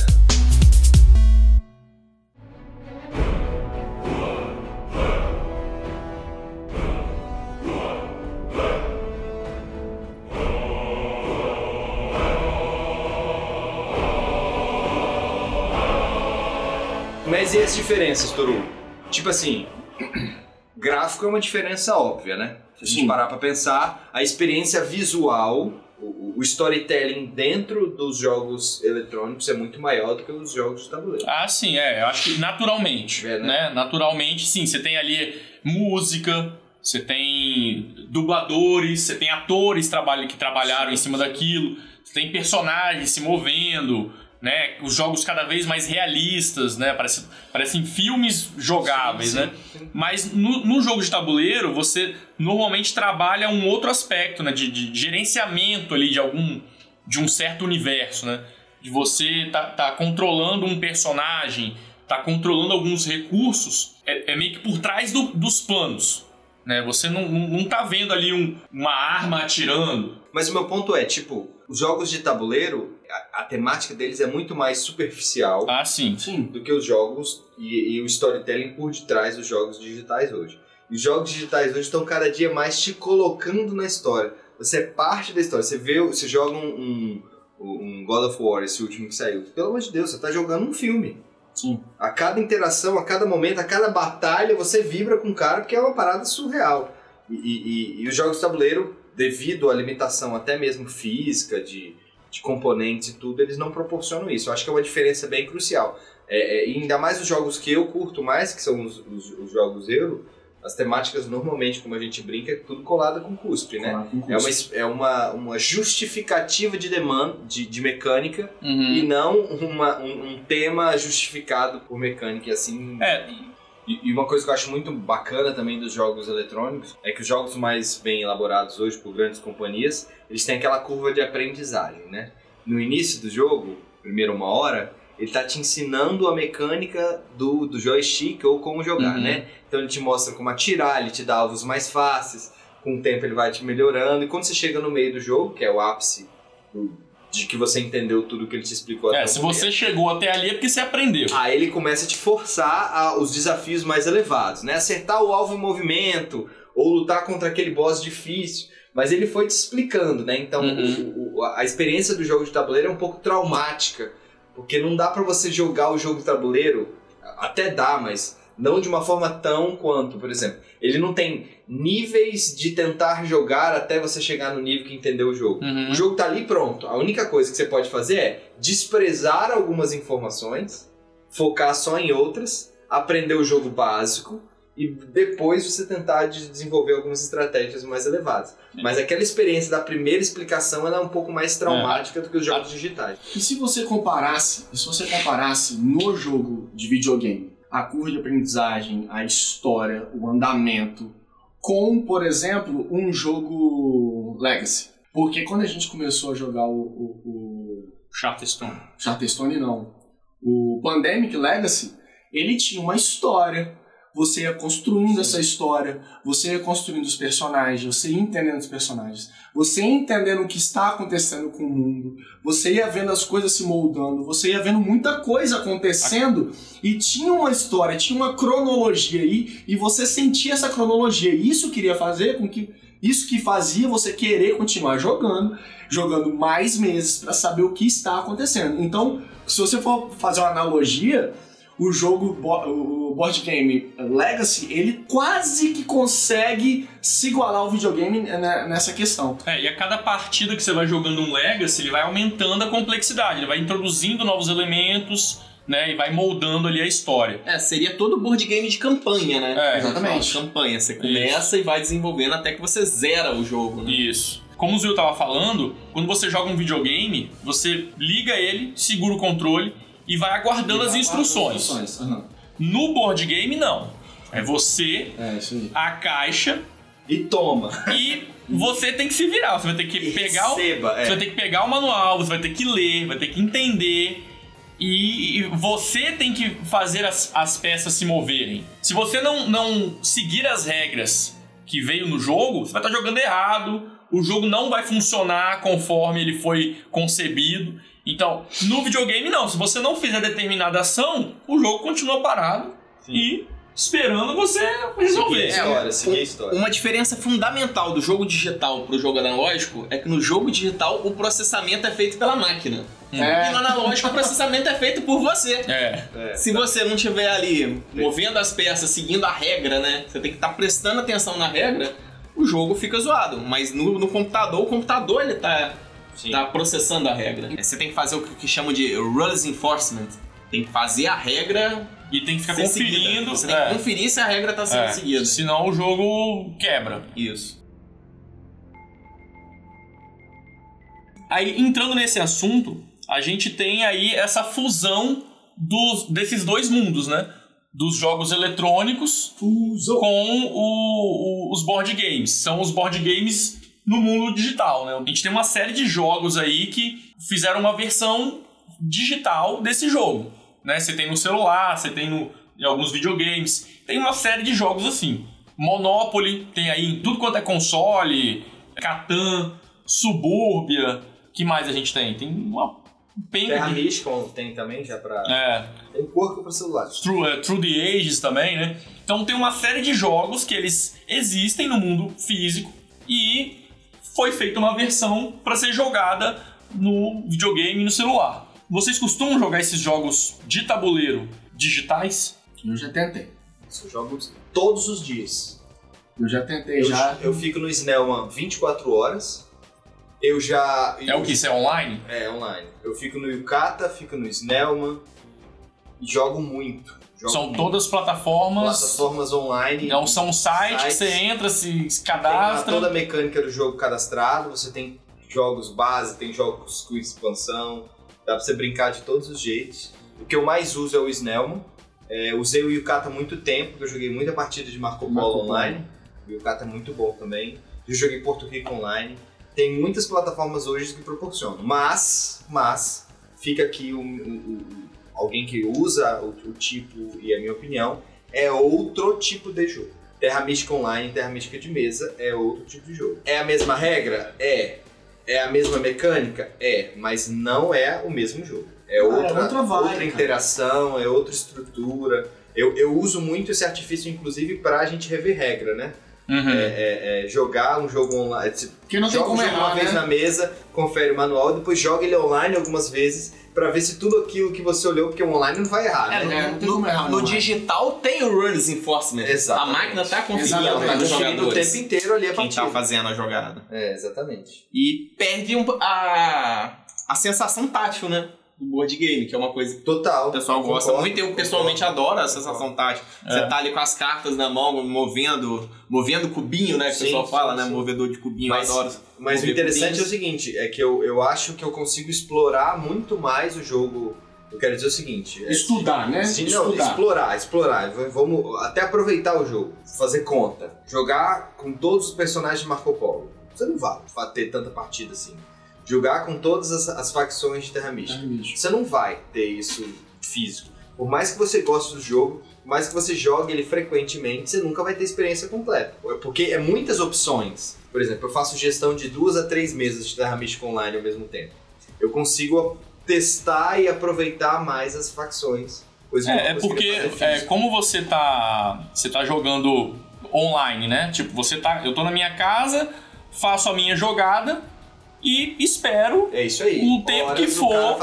Mas e as diferenças, Toru? Tipo assim, gráfico é uma diferença óbvia, né? Se a gente
Sim.
parar pra pensar, a experiência visual, o, o storytelling dentro dos jogos eletrônicos é muito maior do que os jogos de tabuleiro.
Ah, sim, é. Eu acho que naturalmente,
É, né?
né? Naturalmente, sim. Você tem ali música, você tem dubladores, você tem atores que trabalharam em cima daquilo, você tem personagens se movendo, né? Os jogos cada vez mais realistas, né? Parece, parecem filmes jogáveis,
Sim,
né?
sim.
Mas no, no jogo de tabuleiro, você normalmente trabalha um outro aspecto, né? De, de gerenciamento ali de algum. de um certo universo, né? De você tá, tá controlando um personagem, tá controlando alguns recursos, é, é meio que por trás do- dos planos. Né? Você não, não, não tá vendo ali um- uma arma atirando.
Mas o meu ponto é, tipo, os jogos de tabuleiro, a, a temática deles é muito mais superficial
Ah, sim.
Sim.
do que os jogos e, e o storytelling por detrás dos jogos digitais hoje. E os jogos digitais hoje estão cada dia mais te colocando na história. Você é parte da história. Você vê, você joga um, um, um God of War, esse último que saiu. Pelo amor de Deus, você tá jogando um filme.
Sim.
A cada interação, a cada momento, a cada batalha, você vibra com o cara porque é uma parada surreal. E, e- e- e os jogos de tabuleiro, devido à limitação até mesmo física, de, de componentes e tudo, eles não proporcionam isso. Eu acho que é uma diferença bem crucial. É, é, e ainda mais os jogos que eu curto mais, que são os, os- os jogos Euro, as temáticas normalmente, como a gente brinca, é tudo colada com cuspe, né?
Com
É uma, é uma, uma justificativa de demanda, de, de mecânica,
Uhum.
e não uma, um, um tema justificado por mecânica e assim.
É,
E, e uma coisa que eu acho muito bacana também dos jogos eletrônicos é que os jogos mais bem elaborados hoje por grandes companhias, eles têm aquela curva de aprendizagem, né? No início do jogo, primeiro uma hora, ele tá te ensinando a mecânica do, do joystick ou como jogar,
Uhum.
né? Então ele te mostra como atirar, ele te dá alvos mais fáceis, com o tempo ele vai te melhorando, e quando você chega no meio do jogo, que é o ápice do- de que você entendeu tudo que ele te explicou até
é, se você chegou até ali é porque você aprendeu.
Aí ele começa a te forçar a, os desafios mais elevados, né? Acertar o alvo em movimento, ou lutar contra aquele boss difícil. Mas ele foi te explicando, né? Então
Uhum.
o- o- a experiência do jogo de tabuleiro é um pouco traumática. Porque não dá pra você jogar o jogo de tabuleiro, até dá, mas não de uma forma tão quanto, por exemplo. Ele não tem níveis de tentar jogar até você chegar no nível que entendeu o jogo.
Uhum.
O jogo tá ali pronto. A única coisa que você pode fazer é desprezar algumas informações, focar só em outras, aprender o jogo básico e depois você tentar de- desenvolver algumas estratégias mais elevadas. Mas aquela experiência da primeira explicação ela é um pouco mais traumática do que os jogos digitais.
E se você comparasse, e se você comparasse no jogo de videogame a curva de aprendizagem, a história, o andamento, com, por exemplo, um jogo Legacy. Porque quando a gente começou a jogar o, o, o
Charterstone.
Charterstone não, o Pandemic Legacy, ele tinha uma história. Você ia construindo essa história, você ia construindo os personagens, você ia entendendo os personagens, você ia entendendo o que está acontecendo com o mundo, você ia vendo as coisas se moldando, você ia vendo muita coisa acontecendo e tinha uma história, tinha uma cronologia aí e você sentia essa cronologia. E isso queria fazer com que isso que fazia você querer continuar jogando, jogando mais meses para saber o que está acontecendo. Então, se você for fazer uma analogia, o jogo, o board game Legacy, ele quase que consegue se igualar ao videogame nessa questão.
É, e a cada partida que você vai jogando um Legacy, ele vai aumentando a complexidade, ele vai introduzindo novos elementos, né, e vai moldando ali a história.
É, seria todo board game de campanha, né?
É,
exatamente.
Campanha. Você começa e vai desenvolvendo até que você zera o jogo, né?
Isso. Como o Zil tava falando, quando você joga um videogame, você liga ele, segura o controle e vai aguardando as instruções.
Aham.
No board game, não. É você,
É,
a caixa
E toma.
e você tem que se virar. Você vai ter que
E
pegar o,
receba, é.
Você vai ter que pegar o manual, você vai ter que ler, vai ter que entender. E e você tem que fazer as, as peças se moverem. Se você não, não seguir as regras que veio no jogo, você vai estar jogando errado. O jogo não vai funcionar conforme ele foi concebido. Então, no videogame, não. Se você não fizer determinada ação, o jogo continua parado e esperando você resolver.
Seguir a história, seguir a história.
Uma diferença fundamental do jogo digital pro jogo analógico é que no jogo digital o processamento é feito pela máquina.
É.
E no analógico o processamento é feito por você.
É.
É.
Se você não estiver ali movendo as peças, seguindo a regra, né? Você tem que estar prestando atenção na regra, o jogo fica zoado. Mas no, no computador, o computador ele tá,
Sim.
tá processando a regra. Você tem que fazer o que chamam de rules enforcement. Tem que fazer a regra
E tem que ficar
ser seguida.
conferindo.
Você tem
é.
que conferir se a regra tá sendo
É.
seguida.
Senão o jogo quebra.
Isso.
Aí, entrando nesse assunto, a gente tem aí essa fusão dos, desses dois mundos, né? Dos jogos eletrônicos
Fusão.
com o- o- os board games. São os board games no mundo digital, né? A gente tem uma série de jogos aí que fizeram uma versão digital desse jogo, né? Você tem no celular, você tem no, em alguns videogames, tem uma série de jogos assim. Monopoly, tem aí em tudo quanto é console, Catan, Subúrbia, que mais a gente tem? Tem uma penga
Terra
de...
Mística tem também, já pra.
É,
Tem porco pra celular.
Through, é, Through the Ages também, né? Então tem uma série de jogos que eles existem no mundo físico e foi feita uma versão para ser jogada no videogame e no celular. Vocês costumam jogar esses jogos de tabuleiro digitais?
Eu já tentei.
Eu jogo todos os dias.
Eu já tentei,
Eu,
já.
eu fico no Snellman 24 horas. Eu já.
É o que? Isso é online?
É, online. Eu fico no Yukata, fico no Snellman. Jogo muito. Jogo
São todas plataformas.
plataformas online.
Então são sites que
Sites.
você entra, se, se
Tem
cadastra.
toda a mecânica do jogo cadastrado. Você tem jogos base, tem jogos com expansão. Dá pra você brincar de todos os jeitos. O que eu mais uso é o Snellman. É, usei o Yukata há muito tempo, porque eu joguei muita partida de Marco Polo
Marco Polo.
online. O Yukata é muito bom também. Eu joguei Porto Rico online. Tem muitas plataformas hoje que proporcionam. Mas, mas, fica aqui o, o- o- alguém que usa o, o tipo e a minha opinião, é outro tipo de jogo. Terra Mística Online, Terra Mística de mesa é outro tipo de jogo. É a mesma regra? É. É a mesma mecânica? É. Mas não é o mesmo jogo. É
Ah, é
outra,
outra vibe, cara.
interação, é outra estrutura. Eu, eu uso muito esse artifício, inclusive, pra gente rever regra, né?
Uhum.
É, é, jogar um jogo online.
Porque não tem
joga o
como
jogo
errar,
uma vez
né?
na mesa, confere o manual, depois joga ele online algumas vezes pra ver se tudo aquilo que você olhou, porque o online não vai errar,
É,
né?
É, não
no,
errar,
no digital tem o rules enforcement.
Exatamente.
A máquina tá conferindo para os
Tá conferindo o tempo inteiro ali a
Quem
partida.
tá fazendo a jogada.
É, exatamente.
E perde um, a, a sensação tátil, né? Do board game, que é uma coisa que
Total.
o pessoal gosta
Concordo,
muito. Eu pessoalmente
concordo.
adoro a sensação tátil. Você
É.
tá ali com as cartas na mão, movendo, movendo cubinho, né? Que
Sim,
o pessoal
sim,
fala, né?
sim.
Movedor de cubinho,
Mas-
eu adoro.
Mas o interessante é o
cubinhos.
seguinte, é que eu, eu acho que eu consigo explorar muito mais o jogo. Eu quero dizer o seguinte. é-
Estudar, né?
Sim, não,
Estudar.
explorar, explorar. Vamos até aproveitar o jogo, fazer conta. Jogar com todos os personagens de Marco Polo. Você não vai ter tanta partida assim. Jogar com todas as, as facções de Terra Mística.
É, bicho.
Você não vai ter isso físico. Por mais que você goste do jogo, por mais que você jogue ele frequentemente, você nunca vai ter experiência completa. Porque é muitas opções. Por exemplo, eu faço gestão de duas a três mesas de Terra Mística Online ao mesmo tempo. Eu consigo testar e aproveitar mais as facções.
É, é porque é, como você tá, você tá jogando online, né? Tipo, você tá, eu tô na minha casa, faço a minha jogada e espero
É isso aí.
o tempo
Hora
que for,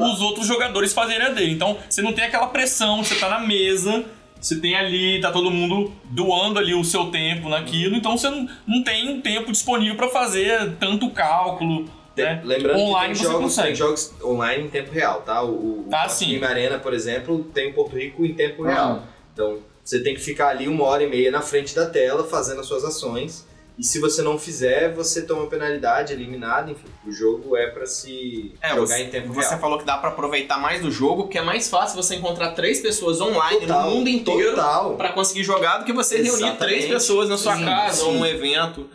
os outros jogadores fazerem a dele. Então, você não tem aquela pressão, você tá na mesa, você tem ali, tá todo mundo doando ali o seu tempo naquilo, então você não, não tem um tempo disponível pra fazer tanto cálculo,
Tem-
né?
Lembrando
Online
que
você
tem jogos,
consegue.
tem jogos online em tempo real, tá? O, o
Ah,
Fast
sim.
Game Arena, por exemplo, tem o Porto Rico em tempo
Ah.
real. Então, você tem que ficar ali uma hora e meia na frente da tela fazendo as suas ações. E se você não fizer, você toma penalidade, eliminado, enfim. O jogo é pra se
É,
jogar
você,
em tempo
você
real.
falou que dá pra aproveitar mais do jogo, porque é mais fácil você encontrar três pessoas online
Total,
no mundo inteiro pra conseguir jogar do que você reunir
Exatamente.
três pessoas na sua
Sim,
casa ou
sim.
num evento.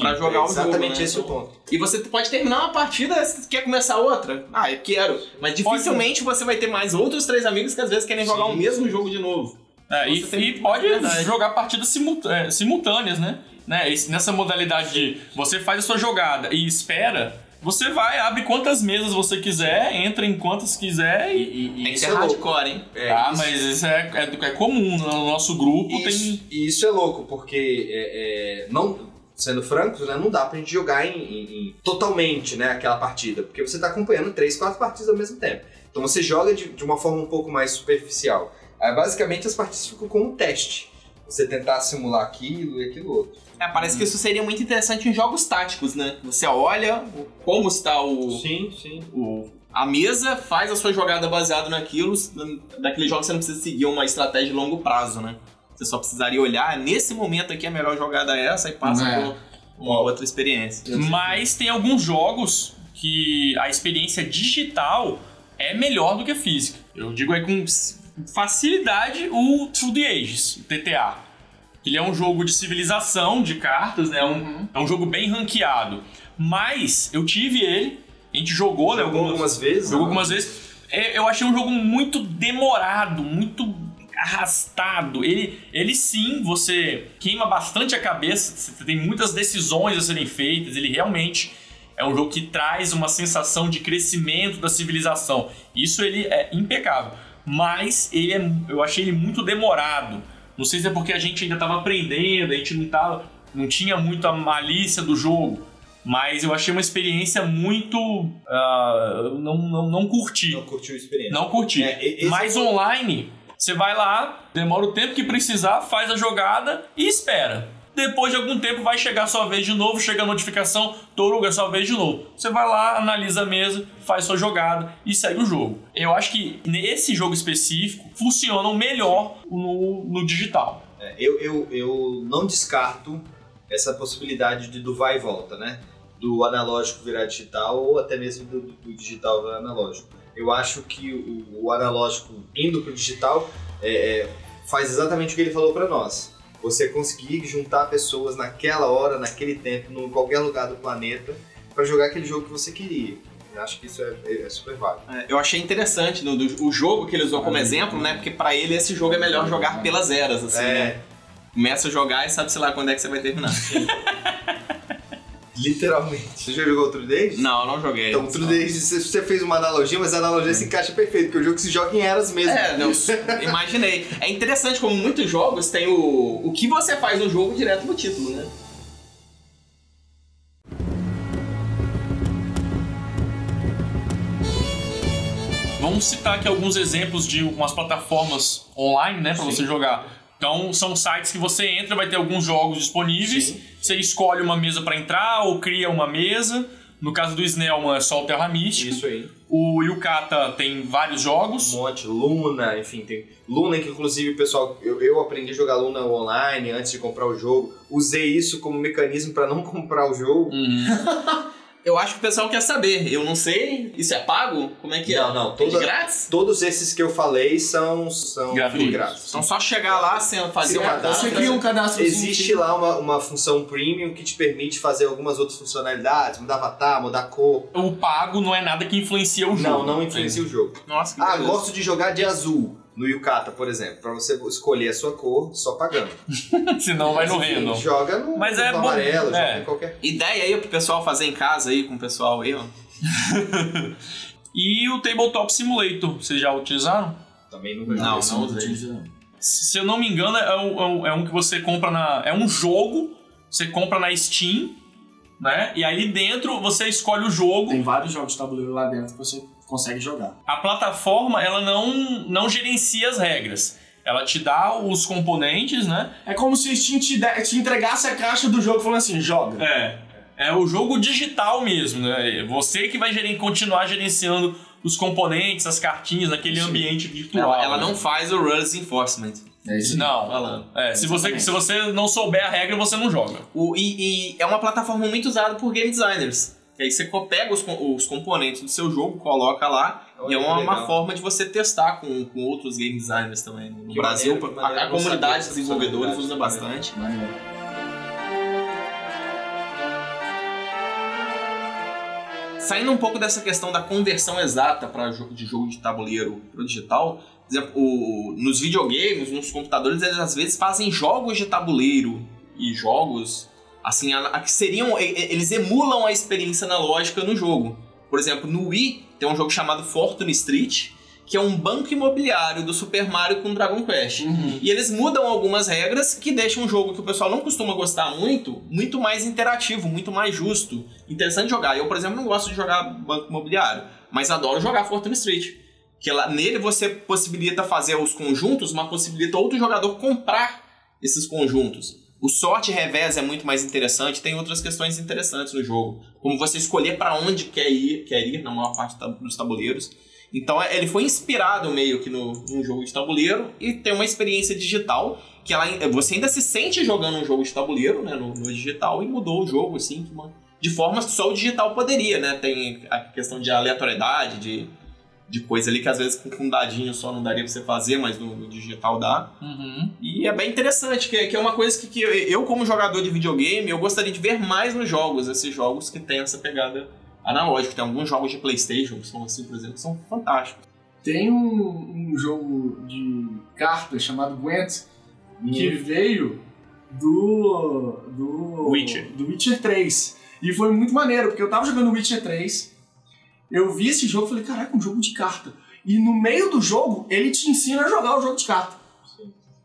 Pra jogar
é
o jogo,
Exatamente
né?
esse o ponto.
E você pode terminar uma partida, você quer começar outra? Ah, eu quero. Mas dificilmente você vai ter mais outros três amigos que às vezes querem jogar
Sim.
o mesmo jogo de novo.
É, e,
Você
e pode
verdade.
jogar partidas é, simultâneas, né? Né? Esse- nessa modalidade de você faz a sua jogada e espera, Você vai, abre quantas mesas você quiser, entra em quantas quiser e.
E, e
Tem que ser
é louco.
hardcore, hein?
É,
ah,
isso-
mas isso é, é, é comum. No nosso grupo tem.
Isso, e isso é louco, porque é, é, não, sendo francos, né, não dá pra gente jogar em, em- em- totalmente né, aquela partida, porque você tá acompanhando três, quatro partidas ao mesmo tempo. Então você joga de, de uma forma um pouco mais superficial. Aí, basicamente as partidas ficam como um teste. Você tentar simular aquilo e aquilo outro.
É, parece que isso seria muito interessante em jogos táticos, né? Você olha como está o,
Sim, sim.
o- a mesa, faz a sua jogada baseada naquilo. Daquele jogo você não precisa seguir uma estratégia de longo prazo, né? Você só precisaria olhar, nesse momento aqui a melhor jogada é essa e passa
É.
por uma outra experiência.
Mas tem alguns jogos que a experiência digital é melhor do que a física. Eu digo aí com facilidade o Through the Ages, o TTA. Ele é um jogo de civilização, de cartas, né? É um, é um jogo bem ranqueado. Mas eu tive ele, a gente jogou, né?
Jogou algumas vezes?
Jogou
né?
algumas vezes. É, Eu achei um jogo muito demorado, muito arrastado. Ele, ele sim, você queima bastante a cabeça, você tem muitas decisões a serem feitas. Ele realmente é um jogo que traz uma sensação de crescimento da civilização. Isso ele é impecável. Mas ele é, eu achei ele muito demorado. Não sei se é porque a gente ainda estava aprendendo, a gente não, tava, não tinha muito a malícia do jogo. Mas eu achei uma experiência muito. ah, não, não, não curti.
Não curtiu a experiência.
Não curti.
É,
Mas
é
online, você vai lá, demora o tempo que precisar, faz a jogada e espera. Depois de algum tempo vai chegar sua vez de novo, chega a notificação, Toruga, é sua vez de novo. Você vai lá, analisa a mesa, faz sua jogada e segue o jogo. Eu acho que nesse jogo específico funcionam melhor no, no digital.
É, eu, eu, eu não descarto essa possibilidade de, do vai e volta, né? Do analógico virar digital ou até mesmo do, do digital virar analógico. Eu acho que o, o analógico indo para o digital é, é, faz exatamente o que ele falou para nós. Você conseguir juntar pessoas naquela hora, naquele tempo, em qualquer lugar do planeta, para jogar aquele jogo que você queria. Eu acho que isso é, é- é super válido.
É, Eu achei interessante no, do- o jogo que ele usou como exemplo, né? Porque pra ele esse jogo é melhor jogar pelas eras, assim,
É.
né? Começa a jogar e sabe, sei lá, quando é que você vai terminar.
Literalmente. Você já jogou True Days?
Não, não joguei.
Então, True Days, você- fez uma analogia, mas a analogia se encaixa perfeito, porque o jogo se joga em eras mesmo.
É, não, imaginei. É interessante como muitos jogos tem o, o que você faz no jogo direto no título, né?
Vamos citar aqui alguns exemplos de umas plataformas online, né, para você jogar. Então, são sites que você entra, vai ter alguns jogos disponíveis. Você escolhe uma mesa para entrar ou cria uma mesa. No caso do Snellman é só o Terra Mística.
Isso aí.
O Yukata tem vários jogos.
Um monte, Luna, enfim, tem. Luna, que inclusive pessoal. Eu, eu aprendi a jogar Luna online antes de comprar o jogo. Usei isso como mecanismo pra não comprar o jogo.
Uhum.
Eu acho que o pessoal quer saber. Eu não sei. Isso é pago? Como é que é?
Não, não,
É
toda-
de grátis?
Todos esses que eu falei são, são
Gratuitos.
grátis.
Então só chegar lá, sem fazer
Se
um
cadastra,
cadastro.
Você cria um cadastro
Existe lá uma, uma função premium que te permite fazer algumas outras funcionalidades, mudar avatar, mudar cor.
O pago não é nada que influencia o
Não,
jogo.
não influencia o jogo.
Nossa, que
Ah, gosto de jogar de azul no Yukata, por exemplo. Pra você escolher a sua cor só pagando.
Senão vai no random.
Joga no,
Mas
no
é bom,
amarelo, joga
é.
em qualquer.
Ideia aí pro pessoal fazer em casa aí, com o pessoal aí, ó.
E o Tabletop Simulator, vocês já utilizaram?
Também não
Não, não usei.
utilizo.
Se eu não me engano, é um, é um- é um que você compra na. É um jogo, você compra na Steam, né? E ali dentro você escolhe o jogo.
Tem vários jogos de tabuleiro lá dentro que você consegue jogar.
A plataforma, ela não, não gerencia as regras. Ela te dá os componentes, né?
É como se o Steam te, de- te entregasse a caixa do jogo falando assim, joga.
É. É o jogo digital mesmo, né? Você que vai geren- continuar gerenciando os componentes, as cartinhas naquele
Sim.
ambiente virtual.
Ela, ela
né?
não faz o Rules Enforcement.
É isso.
Não.
Falando.
É, se você, se você não souber a regra, você não joga.
O, e, e é uma plataforma muito usada por game designers. Que aí você pega os, os componentes do seu jogo, coloca lá,
Olha
e é uma, uma forma de você testar com, com outros game designers também. No
Que
Brasil,
maneiro,
a- a, comunidade de desenvolvedores usa bastante.
Maneiro.
Saindo um pouco dessa questão da conversão exata para de jogo de tabuleiro para o digital, o- nos videogames, nos computadores, eles às vezes fazem jogos de tabuleiro e jogos Assim, a, a que seriam. Eles emulam a experiência analógica no jogo. Por exemplo, no Wii tem um jogo chamado Fortune Street, que é um banco imobiliário do Super Mario com Dragon Quest. E eles mudam algumas regras que deixam um jogo que o pessoal não costuma gostar muito, muito mais interativo, muito mais justo. Interessante jogar. Eu, por exemplo, não gosto de jogar banco imobiliário, mas adoro jogar Fortune Street. Que lá, nele você possibilita fazer os conjuntos, mas possibilita outro jogador comprar esses conjuntos. O sorte revés é muito mais interessante, tem outras questões interessantes no jogo, como você escolher para onde quer ir, quer ir na maior parte dos tabuleiros. Então é- ele foi inspirado meio que no, num jogo de tabuleiro e tem uma experiência digital que ela, você ainda se sente jogando um jogo de tabuleiro, né, no, no digital e mudou o jogo assim, de formas que só o digital poderia, né? Tem a questão de aleatoriedade, de, de coisa ali que às vezes com um dadinho só não daria pra você fazer, mas no, no digital dá.
Uhum.
E é bem interessante, que, que é uma coisa que, que eu, como jogador de videogame, eu gostaria de ver mais nos jogos, esses jogos que tem essa pegada analógica. Tem alguns jogos de Playstation, que são assim, por exemplo, que são fantásticos.
Tem um, um jogo de cartas chamado Gwent que veio do. do.
Witcher.
Do Witcher 3. E foi muito maneiro, porque eu tava jogando Witcher 3, eu vi esse jogo e falei, caraca, um jogo de carta. E no meio do jogo, ele te ensina a jogar o jogo de carta.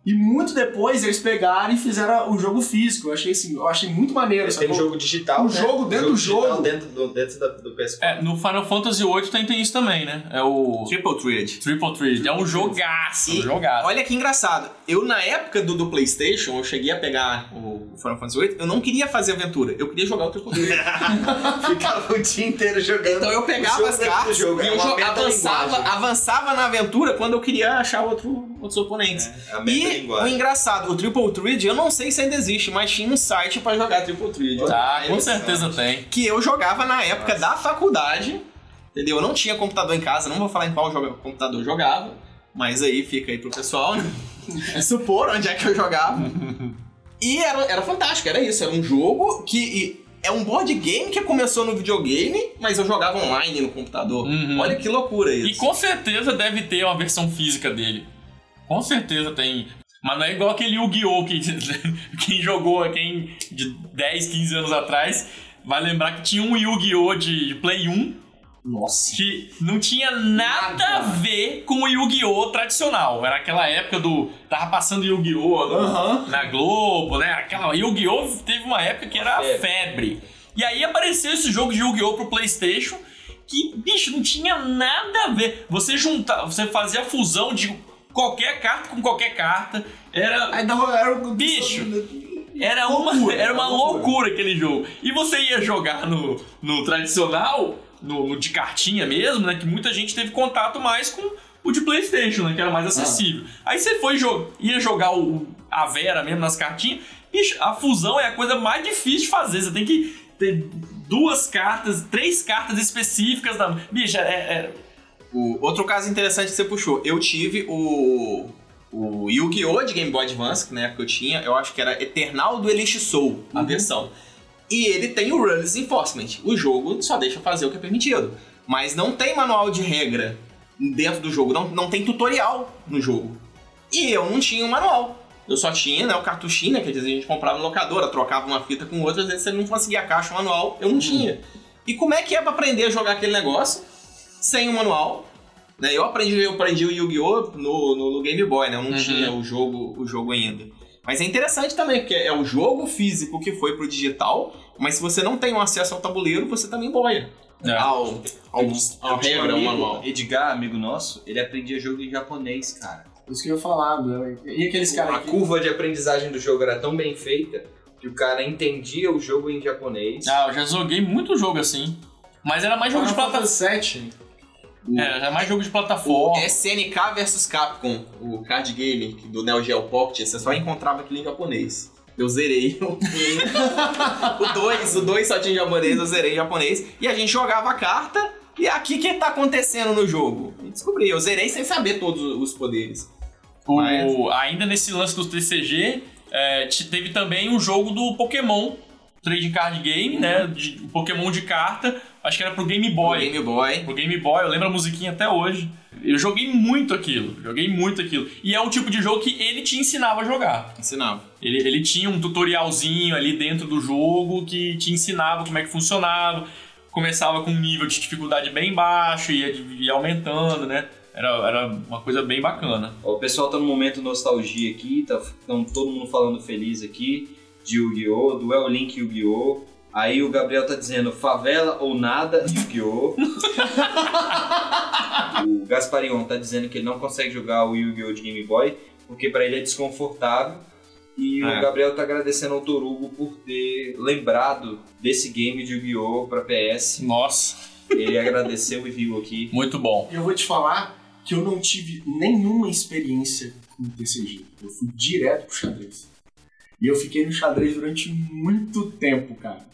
E muito depois eles pegaram e fizeram o jogo físico. Eu achei assim, eu achei muito maneiro.
Tem
sacou?
jogo digital,
Um
né?
jogo dentro do
digital
jogo.
Dentro do, dentro da- do PS4.
É, no Final Fantasy VIII tem, tem isso também, né? É o
Triple Thread.
Triple Thread. É um jogaço,
E
um jogaço.
Olha que engraçado. Eu, na época do, do PlayStation, eu cheguei a pegar o Final Fantasy VIII, eu não queria fazer aventura, eu queria jogar o Triple Thread.
Ficava o dia inteiro jogando.
Então eu pegava as cartas
jogo.
e
É
eu jo- avançava, avançava na aventura quando eu queria achar outro, outros oponentes.
É, a
O engraçado, o Triple Thread, eu não sei se ainda existe, mas tinha um site pra jogar Triple Thread.
Tá, com certeza tem.
Que eu jogava na época da faculdade, entendeu? Eu não tinha computador em casa, não vou falar em qual computador eu jogava, mas aí fica aí pro pessoal, né? Supor onde é que eu jogava. E era, era fantástico, era isso, era um jogo que... e é um board game que começou no videogame, mas eu jogava online no computador.
Uhum.
Olha que loucura isso.
E com certeza deve ter uma versão física dele. Com certeza tem. Mas não é igual aquele Yu-Gi-Oh! que quem jogou, quem de 10, 15 anos atrás, vai lembrar que tinha um Yu-Gi-Oh! de de Play 1
Nossa.
que não tinha nada,
Nada.
a ver com o Yu-Gi-Oh! tradicional. Era aquela época do. Tava passando Yu-Gi-Oh!
Aham.
na Globo, né? Aquela Yu-Gi-Oh! teve uma época que era
Febre.
febre. E aí apareceu esse jogo de Yu-Gi-Oh! pro PlayStation que, bicho, não tinha nada a ver. Você juntar, você fazia a fusão de qualquer carta com qualquer carta. Era
Aí dava, era o
Bicho. Era uma,
Loucura,
era uma
loucura.
aquele jogo. E você ia jogar no, no tradicional, no, no de cartinha mesmo, né? Que muita gente teve contato mais com o de Playstation, né? Que era mais acessível. Aí você foi jo ia jogar o, a Vera mesmo nas cartinhas. Bicho, a fusão é a coisa mais difícil de fazer. Você tem que ter duas cartas, três cartas específicas da. Bicho, é. é-
O outro caso interessante que você puxou, eu tive o, o Yu-Gi-Oh! de Game Boy Advance, que na época eu tinha, eu acho que era Eternal do Elite Soul, a versão. E ele tem o Rules Enforcement. O jogo só deixa fazer o que é permitido. Mas não tem manual de regra dentro do jogo, não, não tem tutorial no jogo. E eu não tinha um manual. Eu só tinha né, o cartuchinho, né, quer dizer, a gente comprava no locadora, trocava uma fita com outra, às vezes você não conseguia a caixa manual, eu não tinha. E como é que é pra aprender a jogar aquele negócio sem o manual? Né, eu aprendi, eu aprendi o Yu-Gi-Oh! No, no, no Game Boy, né? Eu não
Uhum.
tinha o jogo, o jogo ainda. Mas é interessante também, porque é o jogo físico que foi pro digital, mas se você não tem um acesso ao tabuleiro, você também boia.
É.
Ao, ao, ao
tinha um
regra, ao manual.
Edgar, amigo nosso, ele aprendia jogo em japonês, cara.
Isso que eu ia falar, né? E aqueles caras
A
aqui.
curva de aprendizagem do jogo era tão bem feita que o cara entendia o jogo em japonês.
Ah, eu já joguei muito jogo assim. Mas era mais jogo de plataforma.
Fantasy 7.
É, era mais jogo de
O
plataforma.
SNK vs Capcom, o card game do Neo Geo Pocket, você só encontrava aquilo em japonês. Eu zerei o 2, o 2 só tinha em japonês, eu zerei em japonês. E a gente jogava a carta, e aqui o que tá acontecendo no jogo? Eu descobri, eu zerei sem saber todos os poderes.
O-
Mas-
ainda nesse lance do TCG, é, te- teve também o jogo do Pokémon, Trading Card Game, né? De, o Pokémon de carta, acho que era pro Game Boy.
Game Boy.
Pro Game Boy, eu lembro a musiquinha até hoje. Eu joguei muito aquilo, joguei muito aquilo. E é o tipo de jogo que ele te ensinava a jogar.
Ensinava.
Ele, ele tinha um tutorialzinho ali dentro do jogo que te ensinava como é que funcionava. Começava com um nível de dificuldade bem baixo e ia, ia aumentando, né? Era, era uma coisa bem bacana.
O pessoal tá no momento nostalgia aqui, tá tão todo mundo falando feliz aqui de Yu-Gi-Oh!, Duel Link Yu-Gi-Oh! Aí o Gabriel tá dizendo favela ou nada Yu-Gi-Oh! o Gasparion tá dizendo que ele não consegue jogar o Yu-Gi-Oh! de Game Boy porque pra ele é desconfortável. E
É.
o Gabriel tá agradecendo ao Torugo por ter lembrado desse game de Yu-Gi-Oh! pra PS.
Nossa,
Ele agradeceu e viu aqui.
muito bom.
Eu vou te falar que eu não tive nenhuma experiência com TCG. Eu fui direto pro xadrez. E eu fiquei no xadrez durante muito tempo, cara.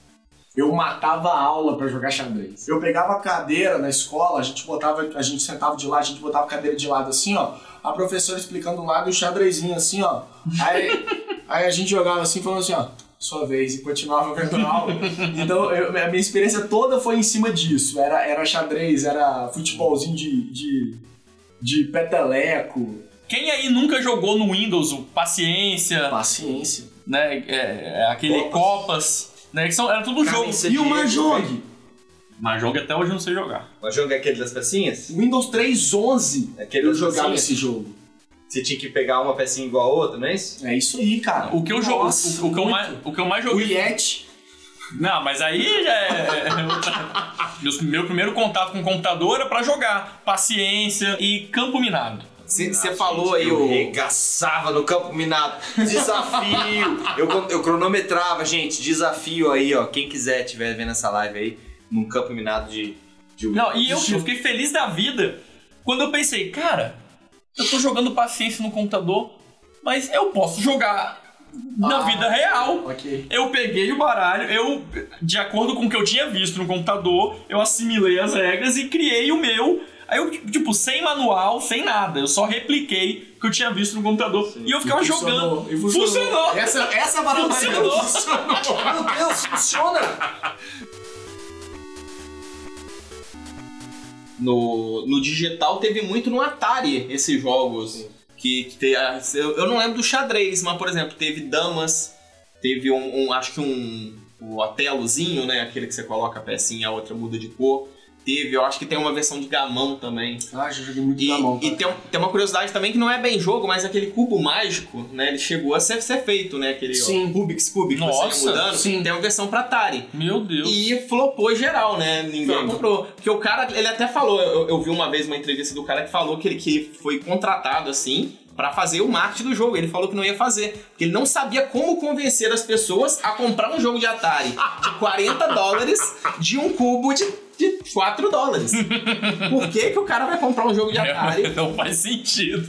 Eu matava a aula pra jogar xadrez. Eu pegava a cadeira na escola, a gente botava, a gente sentava de lado, a gente botava a cadeira de lado assim, ó. A professora explicando um lado e o xadrezinho assim, ó. Aí, aí a gente jogava assim, falando assim, ó. Sua vez, e continuava vendo a aula. Então, eu- a minha experiência toda foi em cima disso. Era, era xadrez, era futebolzinho de, de, de peteleco.
Quem aí nunca jogou no Windows o Paciência,
Paciência.
né? É, é aquele Copas, né? Que são, era tudo jogo.
Você-
E o Mahjong?
Mas jogo até hoje eu não sei jogar.
O jogo é aquele das pecinhas?
Windows 3.11
Aquele
eu
das
jogava
pecinhas?
esse jogo.
Você tinha que pegar uma pecinha igual a outra, não é isso?
É isso aí, cara.
O que eu jogo,
Nossa,
o, o que eu
muito.
mais, o que eu mais
O
joguei.
Yeti.
Não, mas aí já é. Meus- meu primeiro contato com computador era pra jogar Paciência e Campo Minado.
Você falou aí
eu
o.
regaçava no campo minado. Desafio! eu, eu cronometrava, gente. Desafio aí, ó. Quem quiser estiver vendo essa live aí, num campo minado de. de
Não, e eu, eu fiquei feliz da vida quando eu pensei, cara, eu tô jogando Paciência no computador, mas eu posso jogar na
Ah.
vida real.
Ok.
Eu peguei o baralho, eu, de acordo com o que eu tinha visto no computador, eu assimilei as regras e criei o meu. Aí eu, tipo, sem manual, sem nada. Eu só repliquei o que eu tinha visto no computador. E eu ficava
Funcionou,
jogando.
e
Funcionou!
Essa, essa é a barata
Funcionou.
Funcionou.
Meu Deus, funciona!
No, no digital teve muito no Atari esses jogos. Que, que te- eu, eu não lembro do xadrez, mas por exemplo, teve damas, teve um, um- acho que um, o hotelozinho, né? Aquele que você coloca a pecinha e a outra muda de cor. Teve, eu acho que tem uma versão de gamão também.
Ah, já joguei muito
E,
na mão.
e tem, tem uma curiosidade também que não é bem jogo, mas aquele cubo mágico, né? Ele chegou a ser, ser feito, né? Aquele ó,
Sim.
Rubik's Cube que
Nossa,
você ia mudando.
sim.
Tem uma versão pra Atari.
Meu Deus.
E flopou geral, né? Ninguém
Flopou.
comprou. Porque o cara, ele até falou, eu, eu vi uma vez uma entrevista do cara que falou que ele que foi contratado assim pra fazer o marketing do jogo. Ele falou que não ia fazer, porque ele não sabia como convencer as pessoas a comprar um jogo de Atari de 40 dólares de um cubo de, de 4 dólares. Por que, que o cara vai comprar um jogo de Atari?
Não faz sentido.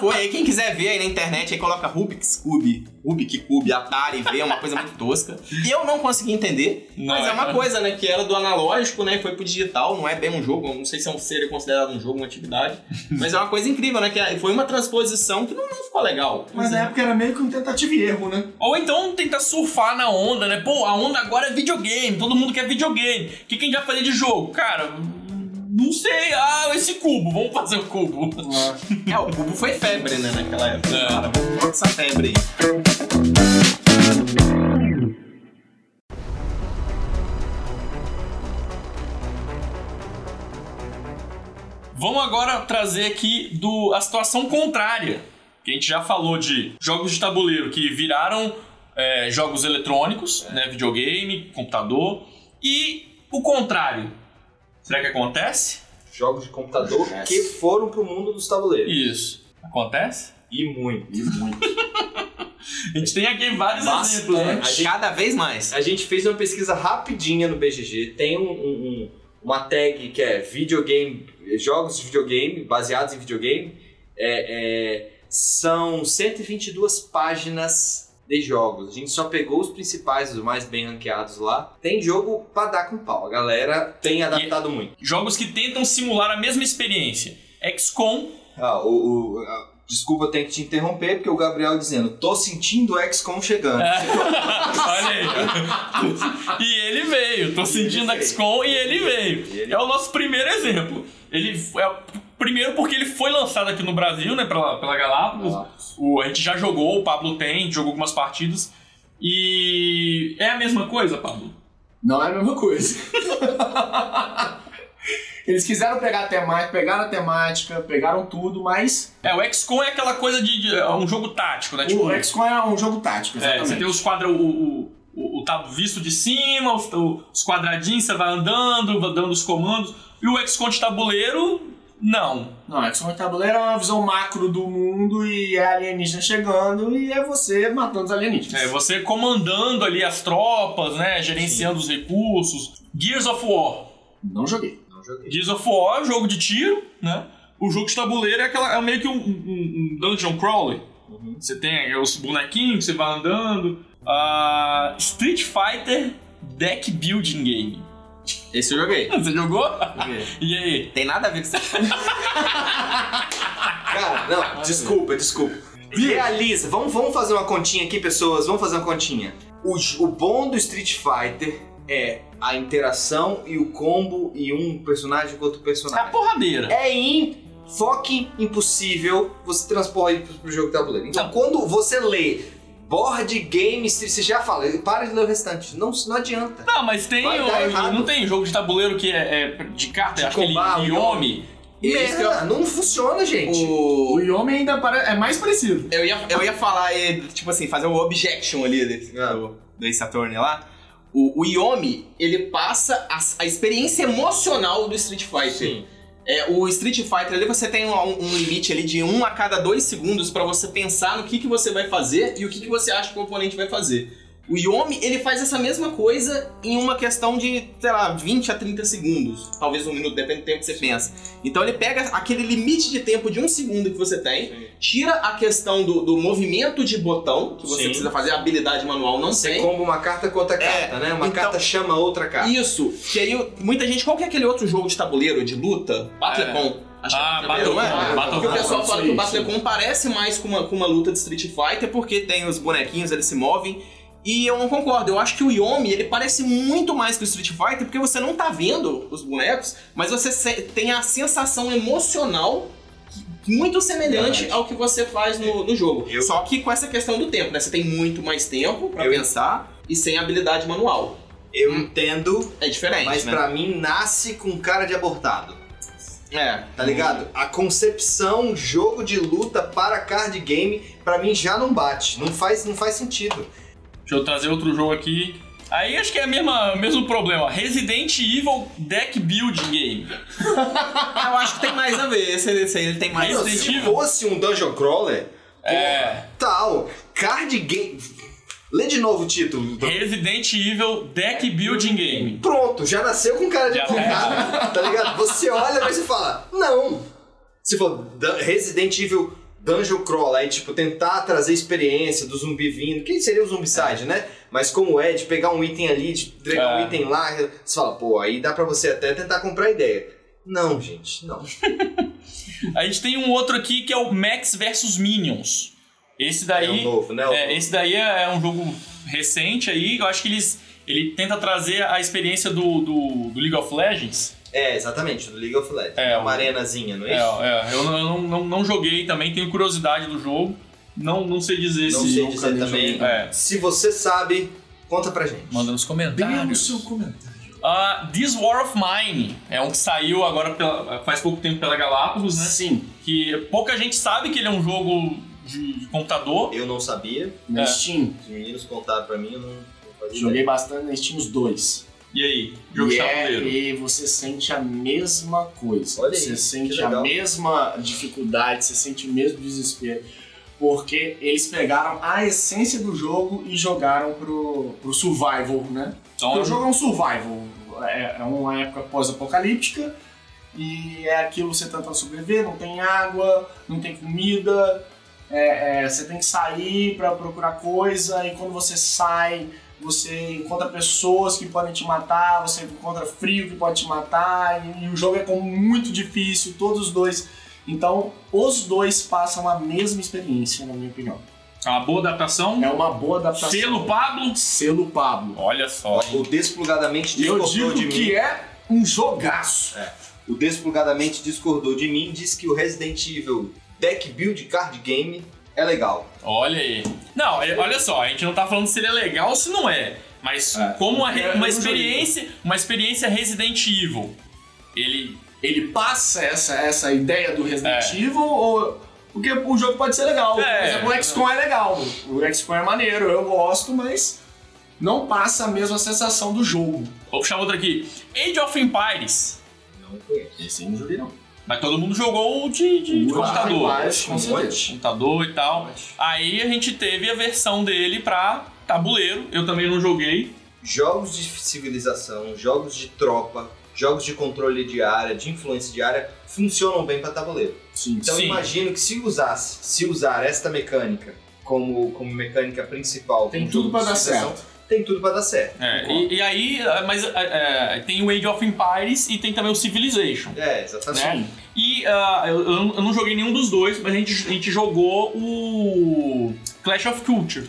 Foi aí, quem quiser ver aí na internet, aí coloca Rubik's Cube, Rubik Cube, Atari, vê, é uma coisa muito tosca. E eu não consegui entender,
Não,
mas é
é.
uma coisa, né, que era do analógico, né, foi pro digital, não é bem um jogo, não sei se é um seria considerado um jogo, uma atividade, mas é uma coisa incrível, né, que é- foi uma transposição que não, não ficou legal.
Mas na época era meio que um tentativa e erro, né?
Ou então tentar surfar na onda, né? Pô, a onda agora é videogame, todo mundo quer videogame. O que, que a gente vai fazer de jogo? Cara, não sei. Ah, esse cubo, vamos fazer o cubo.
É, o cubo foi febre, né, naquela época.
É.
Cara, vamos essa febre aí.
Vamos agora trazer aqui do, a situação contrária. Que a gente já falou de jogos de tabuleiro que viraram é, jogos eletrônicos, né? Videogame, computador. E o contrário. Será que acontece?
Jogos de computador que foram pro mundo dos tabuleiros.
Isso. Acontece?
E muito.
E muito.
A gente tem aqui vários
Bastante.
exemplos, né?
A gente,
Cada vez mais.
a gente fez uma pesquisa rapidinha no BGG. Tem um- um- um- uma tag que é videogame, jogos de videogame, baseados em videogame. É, é, são 122 páginas de jogos. A gente só pegou os principais, os mais bem ranqueados lá. Tem jogo pra dar com pau. A galera tem adaptado muito.
Jogos que tentam simular a mesma experiência. XCOM,
Ah, o, o- a- desculpa, eu tenho que te interromper, porque o Gabriel dizendo, tô sentindo o XCOM chegando.
Olha aí. e ele veio. Tô sentindo
veio.
XCOM e ele veio.
E ele-
É o nosso primeiro exemplo. Ele é o Primeiro porque ele foi lançado aqui no Brasil, né, pela, pela Galápagos. O, a gente já jogou, o Pablo tem, jogou algumas partidas. E é a mesma coisa, Pablo?
Não é a mesma coisa. Eles quiseram pegar a temática, pegaram a temática, pegaram tudo, mas
É, o XCOM é aquela coisa de, de- é um jogo tático, né?
o XCOM é um jogo tático,
É,
exatamente.
você tem os quadros, o, o, o, o tá visto de cima, os, os quadradinhos, você vai andando, vai dando os comandos. E o XCOM de tabuleiro, não.
Não, XCOM de tabuleiro é uma visão macro do mundo e é alienígena chegando e é você matando os alienígenas.
É, você comandando ali as tropas, né? Gerenciando os recursos. Gears of War.
Não joguei.
Não joguei.
Gears of War é um jogo de tiro, né? O jogo de tabuleiro é, aquela, é meio que um, um- um dungeon crawler. Você tem os bonequinhos, você vai andando. Ah, Street Fighter Deck Building Game.
Esse eu joguei.
Você jogou?
Joguei.
E aí?
Tem nada a ver com você.
Cara, não, desculpa, desculpa. Realiza, vamos, vamos fazer uma continha aqui, pessoas, vamos fazer uma continha. O, o bom do Street Fighter é a interação e o combo e um personagem com outro
É a
personagem.
porradeira.
É in, foque impossível você transpor isso pro jogo de tabuleiro. Então,
Não.
quando você lê board game, Street, você já fala, para de ler o restante. Não, não adianta.
Não, mas tem.
Vai
o- não tem jogo de tabuleiro que é, é de carta,
De
acho que ele Yomi.
Merda, não funciona, gente.
O
O...
Yomi ainda pare- é mais parecido.
Eu ia, eu ia falar, eh, tipo assim, fazer um objection ali desse,
Ah.
do, do Ace Attorney lá. O, o Yomi, ele passa a, a experiência emocional do Street Fighter.
Sim.
É, o Street Fighter ali você tem um, um limite ali de um a cada dois segundos pra você pensar no que, que você vai fazer e o que, que você acha que o oponente vai fazer. O Yomi, ele faz essa mesma coisa em uma questão de, sei lá, 20 a 30 segundos. Talvez um minuto, depende do tempo que você pensa. Então ele pega aquele limite de tempo de um segundo que você tem, tira a questão do, do movimento de botão, que você
Sim.
precisa fazer a habilidade manual, não
Você
tem.
comba uma carta com outra
É,
carta, né? Uma
então-
carta chama outra carta.
Isso, que aí muita gente, qual que é aquele outro jogo de tabuleiro, de luta? Battlecom. Acho
Ah,
que é não é?
Battlecom, Battlecom.
Porque o pessoal fala que o
Sim,
Battlecom parece mais com uma, com uma luta de Street Fighter, porque tem os bonequinhos, eles se movem. E eu não concordo, eu acho que o Yomi, ele parece muito mais que o Street Fighter, porque você não tá vendo os bonecos, mas você tem a sensação emocional muito semelhante
Verdade.
ao que você faz no, no jogo.
Eu-
Só que com essa questão do tempo, né? Você tem muito mais tempo pra
Eu-
pensar e sem habilidade manual.
Eu entendo,
É diferente,
mas
né?
pra mim nasce com cara de abortado.
É,
Tá ligado? A concepção jogo de luta para card game, pra mim já não bate. Não faz, não faz sentido.
Deixa eu trazer outro jogo aqui. Aí acho que é a mesma, o mesmo problema. Resident Evil Deck Building Game.
Eu acho que tem mais a ver. Esse, esse aí ele tem mais.
Resident
Se
Evil.
fosse um dungeon crawler,
É.
tal, card game. Lê de novo o título.
Resident Evil Deck Building Game.
Pronto, já nasceu com cara de
Já
tá ligado? Você olha, mas você fala, não. Se for Resident Evil Dungeon Crawl, aí tipo, tentar trazer experiência do zumbi vindo, que seria o Zombicide, né? Mas como é, de pegar um item ali, de entregar
É.
um item lá, você fala, pô, aí dá pra você até tentar comprar ideia. Não, gente, não.
A gente tem um outro aqui que é o Max vs Minions. Esse
É
daí.
o novo, né?
É, esse daí é, é um jogo recente aí. Eu acho que eles, ele tenta trazer a experiência do, do, do League of Legends.
É, exatamente, do League of Legends.
É,
É, uma arenazinha, não é
É,
isso?
é, eu não, eu não, não, joguei também, tenho curiosidade do jogo. Não, não sei dizer
Não
se.
sei dizer também.
joguei.
É,
Se você sabe, conta pra gente.
manda nos
Bem no
comentários.
seu comentário.
Ah, This War of Mine é um que saiu agora pela- faz pouco tempo pela Galápagos, né?
Sim,
Que pouca gente sabe que ele é um jogo de, de computador.
Eu não sabia,
na
É.
Steam.
os meninos contaram pra mim, eu não,
Joguei
ideia.
bastante na Steam os dois.
E aí? Jogo
e,
de
é,
tabuleiro.
e você sente a mesma coisa.
Olha aí,
você
que
sente a mesma dificuldade, você sente o mesmo desespero. Porque eles pegaram a essência do jogo e jogaram pro, pro survival, né?
Então,
Porque o jogo é um survival. É, é uma época pós-apocalíptica e é aquilo você tentando sobreviver, não tem água, não tem comida, é, é, você tem que sair para procurar coisa e quando você sai, você encontra pessoas que podem te matar, você encontra frio que pode te matar e, e o jogo é como muito difícil, todos os dois. Então, os dois passam a mesma experiência, na minha opinião.
é uma boa adaptação.
É uma boa adaptação.
Selo Pablo.
Selo Pablo.
Olha só.
O desplugadamente
eu
discordou
digo
de mim.
que é um jogaço.
o Desplugadamente discordou de mim, disse que o Resident Evil Deck Build Card Game é legal.
Olha aí. Não, é- olha só, a gente não tá falando se ele é legal ou se não é. Mas
É.
como uma,
Eu
uma
não
experiência, uma experiência Resident Evil, ele
Ele passa essa, essa ideia do Resident
É.
Evil ou. Porque o jogo pode ser legal.
É.
Por exemplo, o XCOM é legal. O XCOM é maneiro, eu gosto, mas não passa a mesma sensação do jogo.
Vou puxar outra aqui. Age of Empires.
Não conheço.
Esse aí não joguei, não.
Mas todo mundo jogou o de, de- de computador.
Empires, com certeza.
Computador e tal. Aí a gente teve a versão dele pra tabuleiro. Eu também não joguei.
Jogos de civilização, jogos de tropa, jogos de controle de área, de influência de área, funcionam bem para tabuleiro.
Sim.
Então
Sim.
imagino que se usasse, se usar esta mecânica como, como mecânica principal,
Tem tudo
de
dar certo.
Tem tudo para dar certo.
É, e, e aí, ah, mas ah, ah, tem o Age of Empires e tem também o Civilization.
É, exatamente.
Né? E ah, eu, eu não joguei nenhum dos dois, mas a gente, a gente jogou o Clash of Culture.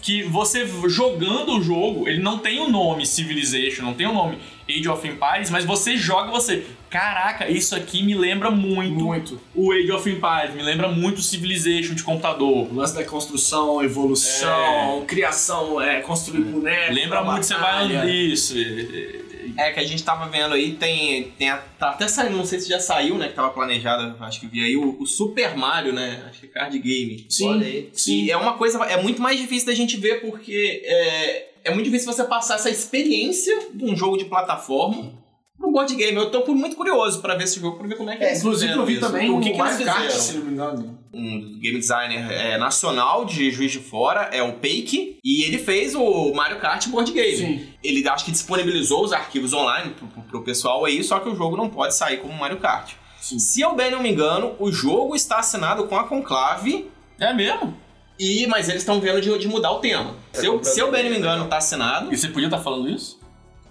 Que você jogando o jogo, ele não tem o nome Civilization, não tem o nome Age of Empires, mas você joga você. Caraca, isso aqui me lembra muito,
Muito.
o Age of Empires, me lembra muito Civilization de computador.
O lance da construção, evolução, criação, é, construir boneco.
Lembra muito, você vai
batalha.
andar isso. é,
É, que a gente tava vendo aí, tem. tem a- tá até saindo, não sei se já saiu, né? Que tava planejado, acho que vi aí, o, o Super Mario, né? Acho que card game.
Sim.
E é uma coisa, é muito mais difícil da gente ver porque é, é muito difícil você passar essa experiência de um jogo de plataforma no board game. Eu tô muito curioso pra ver esse jogo, pra ver como é que
É, inclusive eu vi
isso.
também
o que, que eles
Mario Kart,
fizeram.
se não me engano.
Um game designer é, nacional de Juiz de Fora, é o Peik, e ele fez o Mario Kart board game.
Sim.
Ele acho que disponibilizou os arquivos online pro, pro- pro pessoal aí, só que o jogo não pode sair como Mario Kart.
Sim.
Se eu bem não me engano, o jogo está assinado com a Conclave,
É mesmo?
e mas eles estão vendo de, de mudar o tema. Se eu, se eu bem não me engano, tá assinado.
E você podia estar falando isso?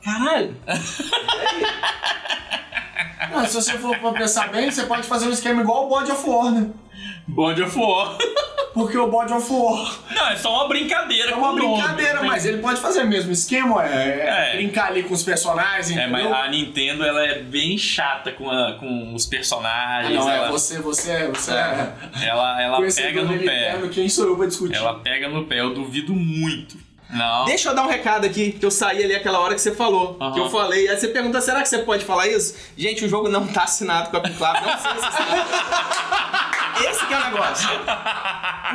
Caralho!
Não, se você for pra pensar bem, você pode fazer um esquema igual o Body of War, né?
God of War.
Porque o Body of War
Não, é só uma brincadeira
é
com
uma
o nome.
brincadeira,
Tem-
mas ele pode fazer o mesmo esquema, é,
É.
brincar ali com os personagens,
É, mas
entendeu?
a Nintendo ela é bem chata com, a- com os
Ah,
personagens.
não, é
ela,
você, você, você é,
ela, ela
conhecedor
pega no pé.
Quem sou eu pra discutir?
Ela pega no pé, eu duvido muito. Não.
Deixa eu dar um recado aqui, que eu saí ali aquela hora que você falou.
Aham.
Que eu falei. Aí você pergunta, será que você pode falar isso? Gente, o jogo não tá assinado com a Conclave, não sei se assinado. Esse que é o negócio.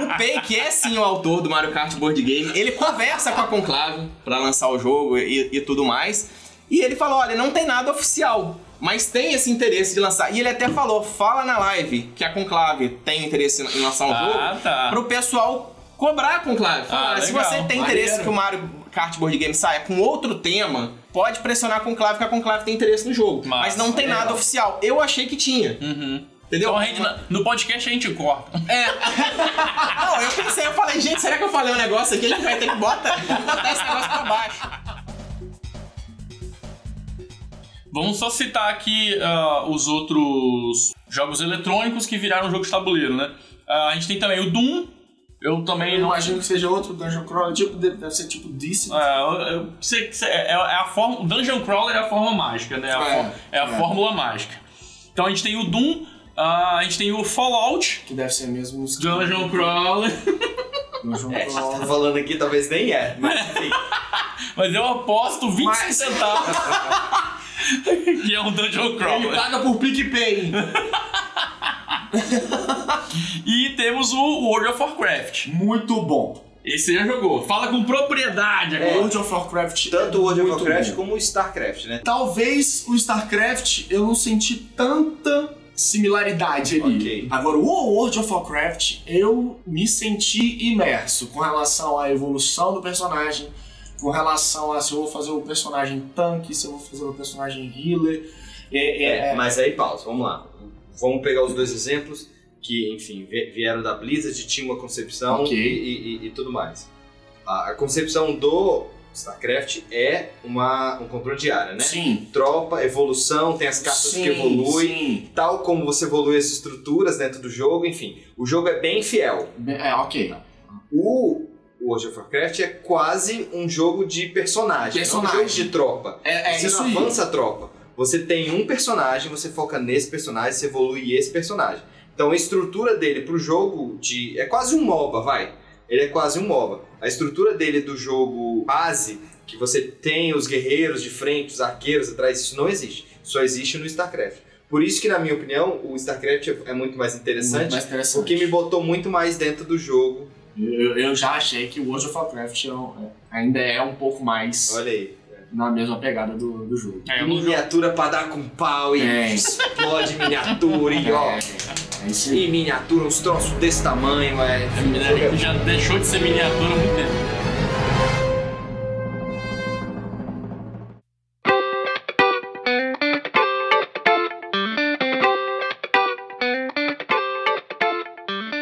O Pei, que é sim o autor do Mario Kart Board Game, ele conversa com a Conclave pra lançar o jogo e, e tudo mais. E ele falou: olha, não tem nada oficial. Mas tem esse interesse de lançar. E ele até falou: fala na live que a Conclave tem interesse em lançar um jogo
Ah, tá.
pro pessoal cobrar a Conclave. Falar,
Ah,
se
legal.
você tem
Maneiro.
interesse que o Mario Kart Board Game saia com outro tema, pode pressionar a Conclave, que a Conclave tem interesse no jogo.
Massa.
Mas não tem
Legal.
nada oficial. Eu achei que tinha.
Uhum.
Entendeu?
Então a gente, no podcast a gente corta.
É. Não, eu pensei, eu falei, gente, será que eu falei um negócio aqui? A gente vai ter que botar, vamos botar esse negócio pra baixo.
Vamos só citar aqui ah, os outros jogos eletrônicos que viraram jogo de tabuleiro, né? Ah, a gente tem também o Doom. Eu também
Eu
não.
imagino que seja outro Dungeon Crawler, tipo, deve ser tipo Disse.
É, eu- eu- você- você- é, é a forma, o Dungeon Crawler é a forma mágica, né? A
É,
for- é a
é.
fórmula mágica. Então a gente tem o Doom, ah, a gente tem o Fallout,
Que deve ser mesmo os
Dungeon Crawler,
Dungeon
É, tá
Crawler.
falando aqui, talvez nem é. Mas enfim.
mas eu aposto 25
Mas-
centavos que é um Dungeon
Ele
Crawler.
paga por PicPay.
E temos o World of Warcraft.
Muito bom.
Esse você já jogou. Fala com propriedade agora.
World of Warcraft.
Tanto o World of
é
Warcraft
bom.
como o StarCraft, né?
Talvez o StarCraft eu não senti tanta similaridade ali.
Ok.
Agora, o World of Warcraft eu me senti imerso com relação à evolução do personagem, com relação a se eu vou fazer o personagem tanque, se eu vou fazer o personagem healer. É, é,
É, mas aí pausa, vamos lá. Vamos pegar os dois exemplos que, enfim, vi- vieram da Blizzard, tinha uma concepção
Ok.
e, e- e tudo mais. A, a concepção do StarCraft é uma, um controle de área, né?
Sim.
Tropa, evolução, tem as cartas
Sim,
que evoluem,
Sim.
tal como você evolui as estruturas dentro do jogo, enfim. O jogo é bem fiel.
É, ok.
O World of Warcraft é quase um jogo de personagem, não um
Personagem.
jogo de tropa.
É, é
você
isso
não
aí.
avança a tropa. Você tem um personagem, você foca nesse personagem, você evolui esse personagem. Então a estrutura dele pro jogo de. É quase um MOBA, vai. Ele é quase um MOBA. A estrutura dele do jogo base, que você tem os guerreiros de frente, os arqueiros atrás, isso não existe. Só existe no StarCraft. Por isso que, na minha opinião, o StarCraft é muito mais interessante,
Muito mais interessante.
porque me botou muito mais dentro do jogo.
Eu, eu já achei que o World of Warcraft é um- é- ainda é um pouco mais
Olha aí.
na mesma pegada do, do jogo.
É, não jogo.
Miniatura pra dar com pau e
É.
explode miniatura e ó.
É, é isso aí.
E miniatura, uns troços desse tamanho, é.
Já deixou de ser miniatura há muito tempo.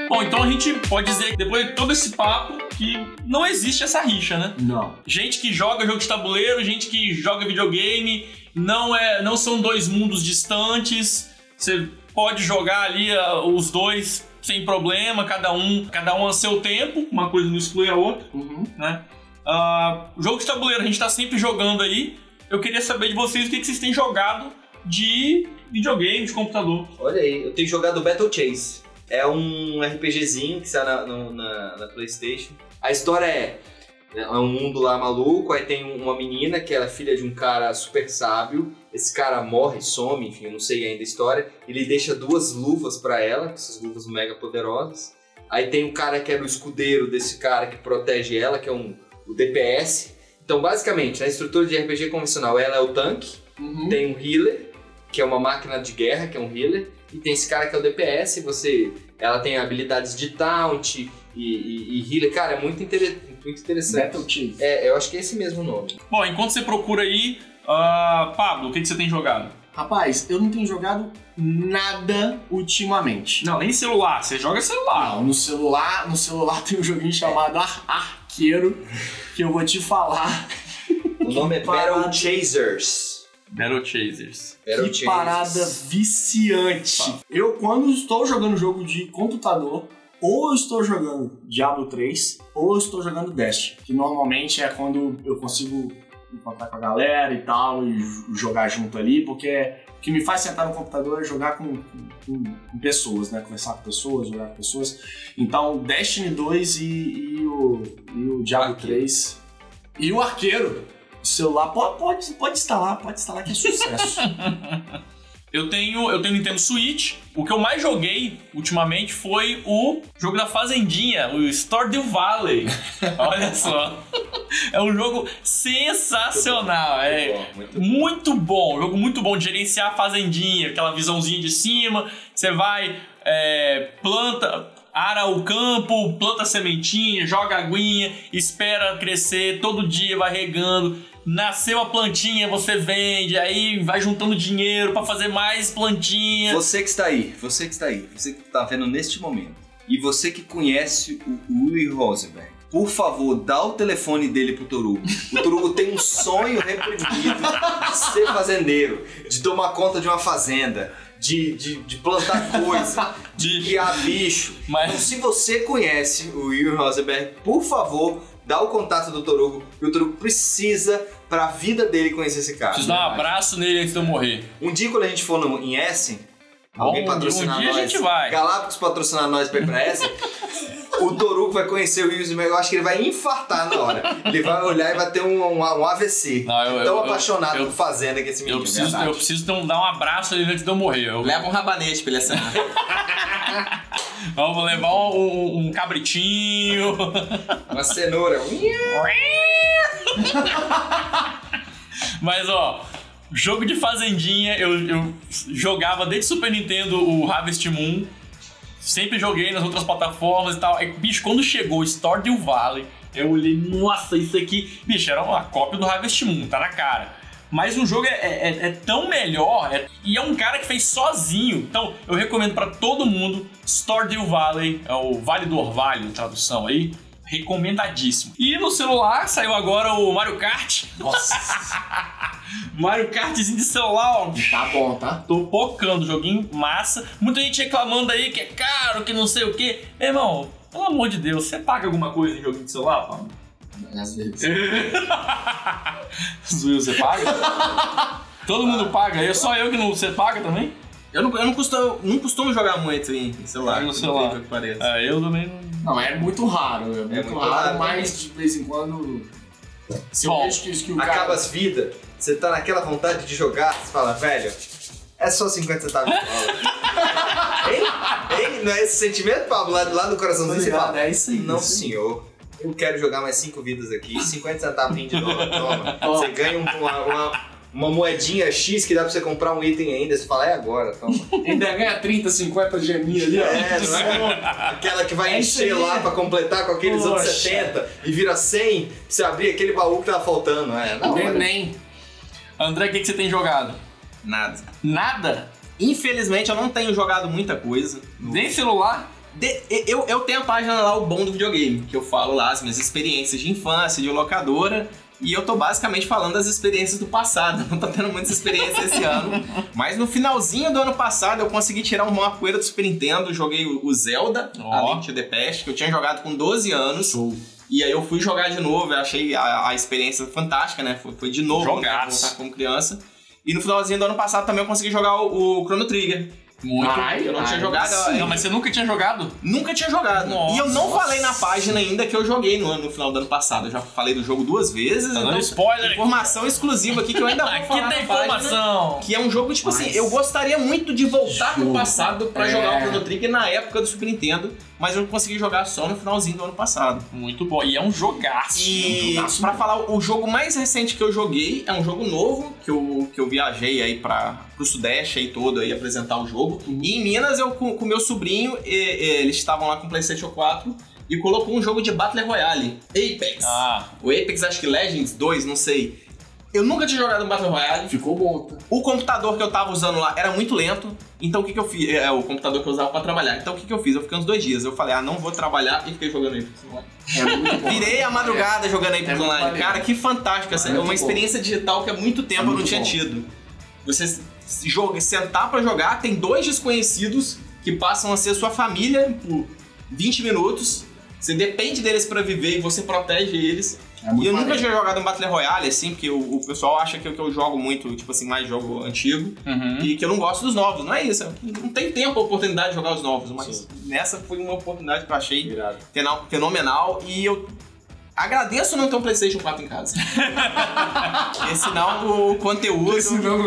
Bom, então a gente pode dizer depois de todo esse papo que não existe essa rixa, né?
Não.
Gente que joga jogo de tabuleiro, gente que joga videogame, não é, não são dois mundos distantes. Você pode jogar ali ah, os dois sem problema, cada um, cada um a seu tempo, uma coisa não exclui a outra,
Uhum.
né? Ah, jogo de tabuleiro a gente tá sempre jogando aí. Eu queria saber de vocês o que, que vocês têm jogado de videogame, de computador.
Olha aí, eu tenho jogado Battle Chase. É um RPGzinho que sai na, na, na PlayStation. A história é. É um mundo lá maluco, aí tem uma menina que ela é filha de um cara super sábio. Esse cara morre, some, enfim, eu não sei ainda a história. Ele deixa duas luvas pra ela, essas luvas mega poderosas. Aí tem um cara que era o escudeiro desse cara que protege ela, que é um, o DPS. Então, basicamente, na estrutura de RPG convencional, ela é o tanque.
Uhum.
Tem um healer, que é uma máquina de guerra, que é um healer. E tem esse cara que é o DPS, você, ela tem habilidades de taunt e, e, e healer. Cara, é muito, inter- muito interessante.
Battle Chief.
É, eu acho que é esse mesmo nome.
Bom, enquanto você procura aí, ah, Pablo, o que, que você tem jogado?
Rapaz, eu não tenho jogado nada ultimamente.
Não, nem celular, você joga celular.
Não, no celular, no celular tem um joguinho chamado Ar- Arqueiro, que eu vou te falar.
O nome é
parada.
Battle Chasers.
Battle Chasers.
Battle
que parada viciante. Eu, quando estou jogando jogo de computador, ou eu estou jogando Diablo 3, ou eu estou jogando Destiny. Que normalmente é quando eu consigo encontrar com a galera e tal, e jogar junto ali, porque o que me faz sentar no computador é jogar com, com- com pessoas, né? Conversar com pessoas, jogar com pessoas. Então, Destiny 2 e, e o, e o Diablo
Arqueiro.
3. E o Arqueiro. O celular pode, pode, pode instalar, pode instalar que é sucesso.
Eu tenho, eu tenho Nintendo Switch. O que eu mais joguei ultimamente foi o jogo da Fazendinha, o Stardew Valley. Olha só. É um jogo sensacional. É
Muito
muito bom, jogo muito bom de gerenciar a fazendinha, aquela visãozinha de cima. Você vai, é, planta, ara o campo, planta sementinha, joga aguinha, espera crescer, todo dia vai regando. Nasceu a plantinha, você vende, aí vai juntando dinheiro pra fazer mais plantinha.
Você que está aí, você que está aí, você que está vendo neste momento, e você que conhece o Uri Rosenberg, por favor, dá o telefone dele pro Torugo. O Torugo tem um sonho reprimido de ser fazendeiro, de tomar conta de uma fazenda, de, de, de plantar coisa, de criar bicho. Então,
Mas
se você conhece o Uri Rosenberg, por favor, dá o contato do Torugo, e o Torugo precisa pra vida dele conhecer esse cara.
preciso dar um abraço nele antes de eu morrer.
Um dia quando a gente for no, em Essen, alguém patrocinar
um dia a
nós,
gente vai.
Galápagos patrocinar nós pra ir pra Essen, o Toruco vai conhecer o Wilson, eu acho que ele vai infartar na hora. Ele vai olhar e vai ter um, um, um AVC.
Não, eu-
Tão
eu-
apaixonado
eu-
por fazenda que esse menino.
Eu preciso,
verdade.
eu preciso dar um- dar um abraço nele antes de eu morrer. Eu-
Leva um rabanete pra ele assinar.
Vamos levar um- um cabritinho.
Uma cenoura.
Mas ó, jogo de fazendinha, eu, eu jogava desde Super Nintendo o Harvest Moon. Sempre joguei nas outras plataformas e tal. Aí, bicho, quando chegou Stardew Valley, eu olhei, nossa, isso aqui. Bicho, era uma cópia do Harvest Moon, tá na cara. Mas o jogo é, é- é tão melhor é- e é um cara que fez sozinho. Então eu recomendo pra todo mundo Stardew Valley, é o Vale do Orvalho, tradução aí. Recomendadíssimo. E no celular saiu agora o Mario Kart.
Nossa,
Mario Kartzinho de celular, ó.
tá bom, tá?
Tô pocando, joguinho massa. Muita gente reclamando aí que é caro, que não sei o quê. Meu irmão, pelo amor de Deus, você paga alguma coisa em joguinho de celular, Pablo?
Às vezes.
Zuil, você paga? Todo mundo paga, eu só eu que não. Você paga também?
Eu não, eu não, costumo, não costumo jogar muito em celular.
No celular.
que pareça.
É, eu também não.
Não, é muito raro. É muito,
muito
raro,
raro
mas de vez em quando. Se eu vejo que, que o cara.
Acaba as vidas, você tá naquela vontade de jogar, você fala, velho, é só 50 centavos de dólar. hein? Hein? Não é esse sentimento, Pablo? Lá, lá no coraçãozinho você fala,
É isso aí.
não
isso
senhor, eu quero jogar mais 5 vidas aqui, 50 centavos de dólar, toma. Você ganha um- uma, uma, uma moedinha X que dá pra você comprar um item ainda, você fala, é agora, toma.
Ainda ganha 30, 50 geminha ali, ó.
É, não é? Aquela que vai
É
encher lá pra completar com aqueles outros
Poxa.
70 e vira 100 pra você abrir aquele baú que tava faltando. É, não,
nem.
André, o que, que você tem jogado?
Nada.
Nada?
Infelizmente eu não tenho jogado muita coisa.
Nem celular?
De- eu, eu tenho a página lá, o Bom do Videogame, que eu falo lá as minhas experiências de infância, de locadora. E eu tô basicamente falando das experiências do passado. Não tô tendo muitas experiências esse ano. Mas no finalzinho do ano passado eu consegui tirar uma poeira do Super Nintendo. Joguei o Zelda,
Ó.
a Link to the Past, que eu tinha jogado com 12 anos. E aí eu fui jogar de novo, eu achei a, a experiência fantástica, né? Foi, foi de novo, né?
Jogaço.
Voltar como criança. E no finalzinho do ano passado também eu consegui jogar o, o Chrono Trigger.
Muito.
Ai,
Eu não tinha
ai,
jogado,
sim.
Não, mas você nunca tinha jogado?
Nunca tinha jogado.
Nossa.
e eu não falei na página ainda que eu joguei no, no final do ano passado. Eu já falei do jogo duas vezes.
Tá
então,
dando spoiler aqui.
informação exclusiva aqui que eu ainda vou
Aqui
falar
tem
na página,
informação.
Que é um jogo, tipo assim,
Mas-
eu gostaria muito de voltar
Jogo.
passado pra
É.
jogar o Chrono Trigger na época do Super Nintendo, mas eu não consegui jogar só no finalzinho do ano passado.
Muito bom. E é um jogaço.
E
um jogaço
pra falar, o jogo mais recente que eu joguei é um jogo novo, que eu, que eu viajei aí pra, pro Sudeste aí todo aí apresentar o jogo. E em Minas, eu com, com meu sobrinho, e- e eles estavam lá com o PlayStation 4 e colocou um jogo de Battle Royale, Apex.
Ah,
O Apex, acho que Legends 2, não sei. Eu nunca tinha jogado um Battle Royale.
Ficou bom, tá?
O computador que eu tava usando lá era muito lento. Então o que, que eu fiz? É o computador que eu usava pra trabalhar. Então o que, que eu fiz? Eu fiquei uns dois dias. Eu falei, ah, não vou trabalhar e fiquei jogando Online.
É muito bom.
Virei a madrugada jogando Apex
É muito
Online.
maneiro.
Cara, que fantástico. Essa
É
é
muito
uma
bom.
experiência digital que há muito tempo
É
eu não
muito
tinha
bom.
tido. Você se joga, sentar pra jogar, tem dois desconhecidos que passam a ser sua família por 20 minutos. Você depende deles pra viver e você protege eles.
É
E eu nunca tinha jogado um Battle Royale, assim, porque o, o pessoal acha que eu, que eu jogo muito, tipo assim, mais jogo antigo.
uhum.
E que eu não gosto dos novos, não é isso. Não tem tempo a oportunidade de jogar os novos, mas nessa foi uma oportunidade que eu achei fena- fenomenal e eu agradeço não ter um PlayStation 4 em casa. Porque senão o conteúdo.
Esse não
O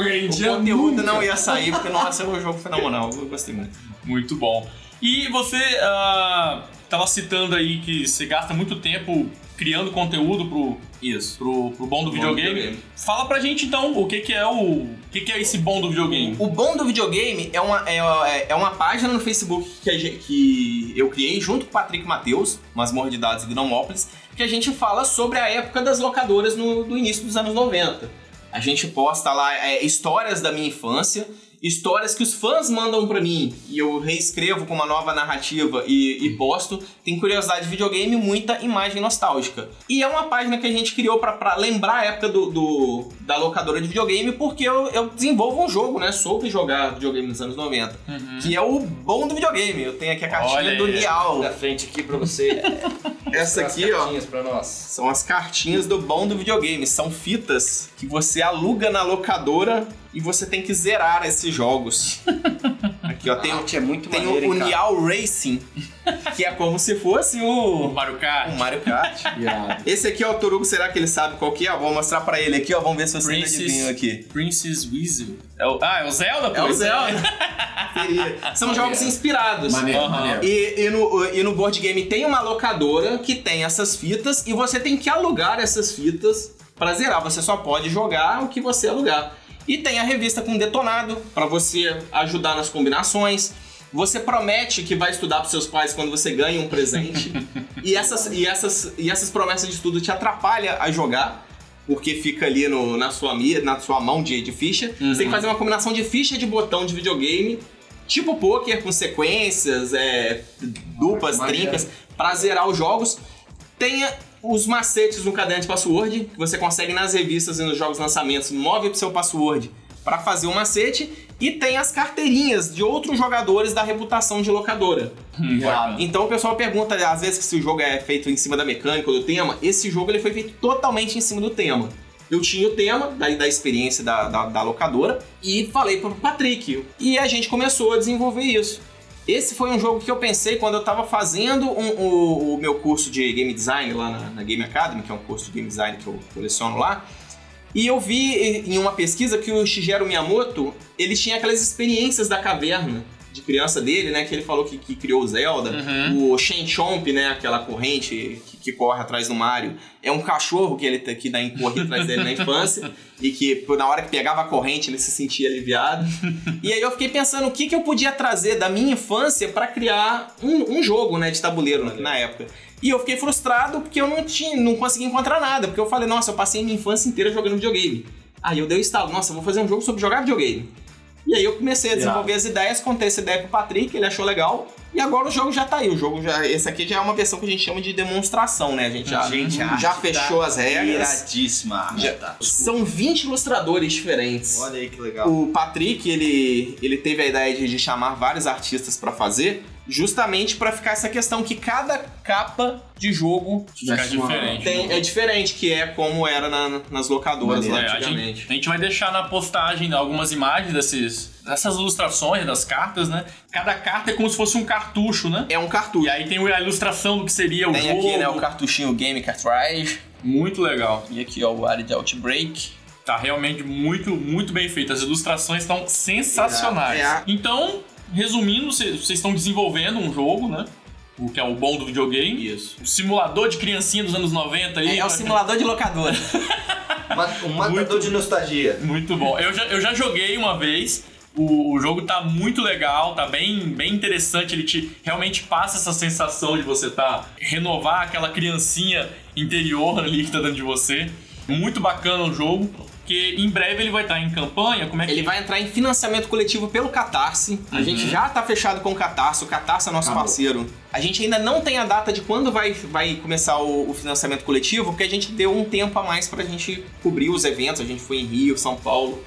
conteúdo
nunca.
não ia sair, porque nossa, é um jogo fenomenal. Eu gostei muito.
Muito bom. E você ah, tava citando aí que você gasta muito tempo criando conteúdo pro,
Isso.
pro, pro bom do videogame. Fala pra gente então o que, que é o. O que, que é esse bom do videogame?
O bom do videogame é uma, é, é uma página no Facebook que, a gen- que eu criei junto com o Patrick Matheus, Masmorra de Dados e Gnomópolis, que a gente fala sobre a época das locadoras no, do início dos anos 90. A gente posta lá é, histórias da minha infância, histórias que os fãs mandam pra mim e eu reescrevo com uma nova narrativa e, e posto. Tem curiosidade de videogame e muita imagem nostálgica. E é uma página que a gente criou pra- pra lembrar a época do, do- da locadora de videogame, porque eu, eu desenvolvo um jogo, né? Soube jogar videogame nos anos 90. Que é o bom do videogame. Eu tenho aqui a cartinha
Olha
do. Nial.
Na frente aqui pra você.
Essa
As
aqui, ó.
cartinhas pra nós.
São as cartinhas do bom do videogame. São fitas que você aluga na locadora e você tem que zerar esses jogos. Aqui, ó, tem,
A arte é muito
tem
maneira,
o, o? Nial Racing, que é como se fosse
O
o,
Mario Kart.
o Mario Kart. Esse aqui é o Torugo, será que ele sabe qual que é? Vou mostrar pra ele aqui, ó. Vamos ver se você adivinha aqui.
Princess Weasel. É o- ah, é o Zelda?
É o
pô?
Zelda. São jogos inspirados.
Maneiro,
Aham.
maneiro.
E, e no, e no board game tem uma locadora que tem essas fitas e você tem que alugar essas fitas pra zerar. Você só pode jogar o que você alugar. E tem a revista com detonado pra você ajudar nas combinações. Você promete que vai estudar pros seus pais quando você ganha um presente. e, essas, e, essas, e essas promessas de estudo te atrapalham a jogar. Porque fica ali no, na, sua, na sua mão de, de ficha. Você tem que fazer uma combinação de ficha de botão de videogame Tipo poker com sequências, é, duplas, trincas, pra zerar os jogos. Tenha os macetes no caderno de password, que você consegue nas revistas e nos jogos lançamentos, move pro seu password pra fazer o macete. E tem as carteirinhas de outros jogadores da reputação de locadora.
Irado.
Então o pessoal pergunta, às vezes, que se o jogo é feito em cima da mecânica ou do tema. Esse jogo ele foi feito totalmente em cima do tema. Eu tinha o tema da, da experiência da, da, da locadora e falei pro Patrick. E a gente começou a desenvolver isso. Esse foi um jogo que eu pensei quando eu tava fazendo um- o, o meu curso de game design lá na, na Game Academy, que é um curso de game design que eu coleciono lá. E eu vi em uma pesquisa que o Shigeru Miyamoto, ele tinha aquelas experiências da caverna de criança dele, né? Que ele falou que, que criou o Zelda. O Shen Chomp, né? Aquela corrente que, que corre atrás do Mario. É um cachorro que ele tá- que dá corre atrás dele na infância. e que na hora que pegava a corrente ele se sentia aliviado. e aí eu fiquei pensando o que, que eu podia trazer da minha infância pra criar um, um jogo, né? De tabuleiro na, na época. E eu fiquei frustrado porque eu não tinha, não consegui encontrar nada. Porque eu falei, nossa, eu passei minha infância inteira jogando videogame. Aí eu dei o estalo, nossa, eu vou fazer um jogo sobre jogar videogame. E aí eu comecei a desenvolver as ideias, contei essa ideia pro Patrick, ele achou legal. E agora o jogo já tá aí. O jogo já. Esse aqui já é uma versão que a gente chama de demonstração, né? A gente já,
Gente,
já fechou
tá
as regras.
Iradíssima.
Já-
tá.
São 20 ilustradores diferentes.
Olha aí que legal.
O Patrick, ele, ele teve a ideia de, de chamar vários artistas pra fazer, justamente pra ficar essa questão que cada capa de jogo
uma-
diferente.
tem, é diferente, que é como era na- nas locadoras lá
É, a,
antigamente.
gente, a gente vai deixar na postagem algumas imagens desses, dessas ilustrações, das cartas, né? Cada carta é como se fosse um cartucho, né?
É um cartucho.
E aí tem a ilustração do que seria o
Tem
jogo.
aqui, né, o cartuchinho Game Cartridge.
Muito legal.
E aqui, ó, o área de Outbreak.
Tá realmente muito, muito bem feito. As ilustrações estão sensacionais.
É, é.
Então, resumindo, cê- vocês estão desenvolvendo um jogo, né? O que é o bom do videogame.
Isso.
O simulador de criancinha dos anos 90 aí.
É, é o
pra-
simulador de locadora.
Um matador de nostalgia.
Muito bom. Eu já, eu já joguei uma vez. O, o jogo tá muito legal, tá bem, bem interessante. Ele te realmente passa essa sensação de você tá renovar aquela criancinha interior ali que tá dentro de você. Muito bacana o jogo. Que em breve ele vai estar em campanha. Como é que
Ele vai entrar em financiamento coletivo pelo Catarse. A gente já tá fechado com o Catarse. O Catarse é nosso
Acabou.
parceiro. A gente ainda não tem a data de quando vai, vai começar o, o financiamento coletivo, porque a gente deu um tempo a mais pra gente cobrir os eventos. A gente foi em Rio, São Paulo,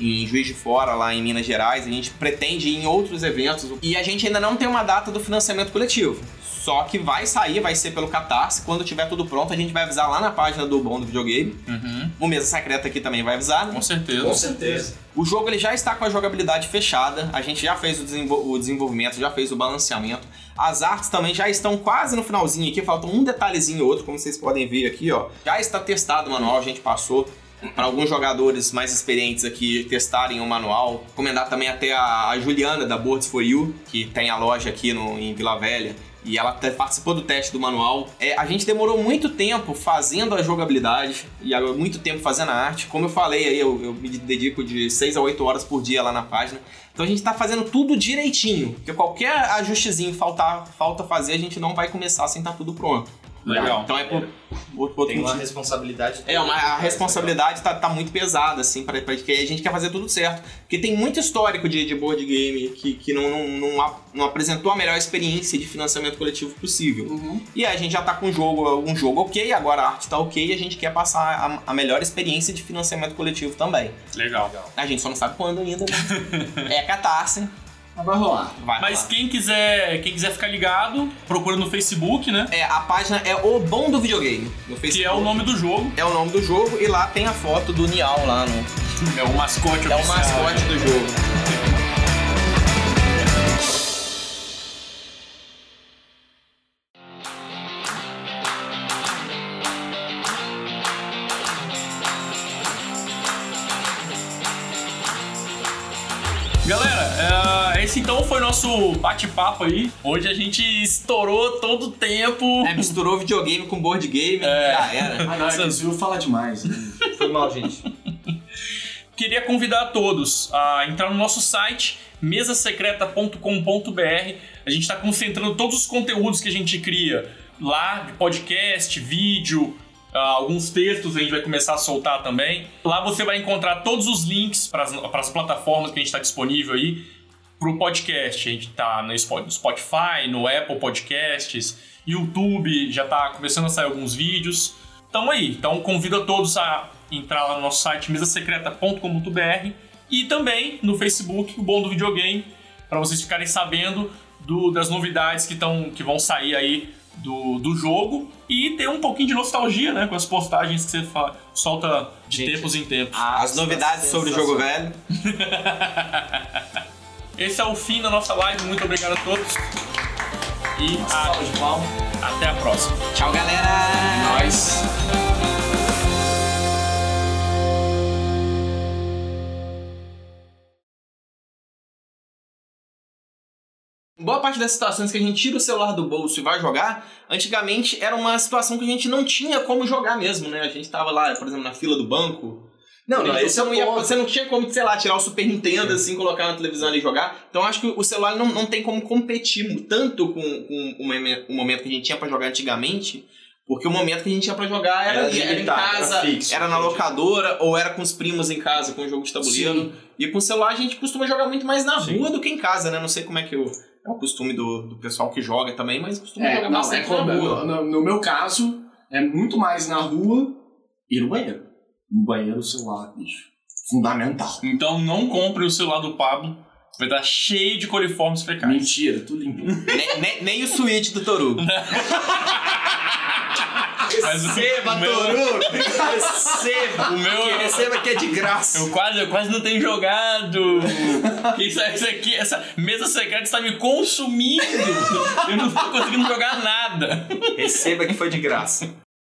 em Juiz de Fora, lá em Minas Gerais. A gente pretende ir em outros eventos. E a gente ainda não tem uma data do financiamento coletivo. Só que vai sair, vai ser pelo Catarse. Quando tiver tudo pronto, a gente vai avisar lá na página do Bom do Videogame.
Uhum,
O Mesa Secreta aqui também vai avisar, né?
com certeza.
Com certeza.
O jogo ele já está com a jogabilidade fechada, a gente já fez o, desenvol- o desenvolvimento, já fez o balanceamento. As artes também já estão quase no finalzinho aqui, falta um detalhezinho ou outro, como vocês podem ver aqui, ó. Já está testado o manual, a gente passou para alguns jogadores mais experientes aqui testarem o manual. Recomendar também até a, a Juliana da Boards for You, que tem a loja aqui no, em Vila Velha. E ela participou do teste do manual. É, a gente demorou muito tempo fazendo a jogabilidade e muito tempo fazendo a arte. Como eu falei aí, eu, eu me dedico de 6 a 8 horas por dia lá na página. Então a gente tá fazendo tudo direitinho. Porque qualquer ajustezinho faltar, falta fazer, a gente não vai começar sem estar tudo pronto.
Legal.
Então é por, por, por
Tem uma
motivo.
responsabilidade.
É, uma, a responsabilidade tá, tá muito pesada, assim, pra, pra, porque a gente quer fazer tudo certo. Porque tem muito histórico de, de board game que, que não, não, não, a- não apresentou a melhor experiência de financiamento coletivo possível. E aí a gente já tá com um jogo, um jogo ok, agora a arte tá ok e a gente quer passar a, a melhor experiência de financiamento coletivo também.
Legal.
A gente só não sabe quando ainda, né? é catarse.
Mas vai rolar.
Vai
Mas
rolar.
quem quiser, quem quiser ficar ligado, procura no Facebook, né?
É, a página é O Bom do Videogame. No Facebook.
Que é o nome do jogo.
É o nome do jogo e lá tem a foto do Nial lá no.
É o mascote
É o
oficial.
mascote do jogo.
Nosso bate-papo aí. Hoje a gente estourou todo o tempo.
É, misturou videogame com board game,
É.
já era.
Ah, não, é que fala demais. né?
Foi mal, gente.
Queria convidar a todos a entrar no nosso site mesasecreta.com.br. A gente está concentrando todos os conteúdos que a gente cria lá, de podcast, vídeo, ah, alguns textos a gente vai começar a soltar também. Lá você vai encontrar todos os links para as plataformas que a gente está disponível aí para o podcast. A gente está no Spo- no Spotify, no Apple Podcasts, YouTube, já está começando a sair alguns vídeos. Então aí, então convido a todos a entrar lá no nosso site mesasecreta.com.br e também no Facebook, o Bom do Videogame, para vocês ficarem sabendo do- das novidades que, tão, que vão sair aí do, do jogo e ter um pouquinho de nostalgia, né? Com as postagens que você solta de
Gente,
tempos em tempos.
As novidades sobre o jogo velho.
Esse é o fim da nossa live. Muito obrigado a todos. E a- até a próxima.
Tchau, galera!
Nós.
Boa parte das situações que a gente tira o celular do bolso e vai jogar, antigamente era uma situação que a gente não tinha como jogar mesmo, né? A gente tava lá, por exemplo, na fila do banco.
Não, não, esse
você,
é
não ia- você não tinha como, sei lá, tirar o Super Nintendo assim, colocar na televisão ali e jogar. Então acho que o celular não, não tem como competir tanto com, com o, momen- o momento que a gente tinha pra jogar antigamente. Porque o momento que a gente tinha pra jogar era,
Era
ali, era em
limitado, era
casa,
fixo,
era na locadora, ou era com os primos em casa com o jogo de tabuleiro. E com o celular a gente costuma jogar muito mais na
Sim.
rua do que em casa, né? Não sei como é que o, é o costume do, do pessoal que joga também, mas costuma
É,
jogar
não, é
bastante
como,
na rua.
no, no meu caso, é muito mais na rua e no banheiro. No banheiro, o celular, bicho. Fundamental.
Então não compre o celular do Pablo. Vai estar cheio de coliformes fecais.
Mentira, tudo limpo.
nem, nem, nem o Switch do
o-
Receba,
meu-
Toru! Receba!
O meu-
Que receba que é de graça.
Eu quase, eu quase não tenho jogado. Isso, isso aqui, essa mesa secreta está me consumindo. Eu não estou conseguindo jogar nada.
Receba que foi de graça.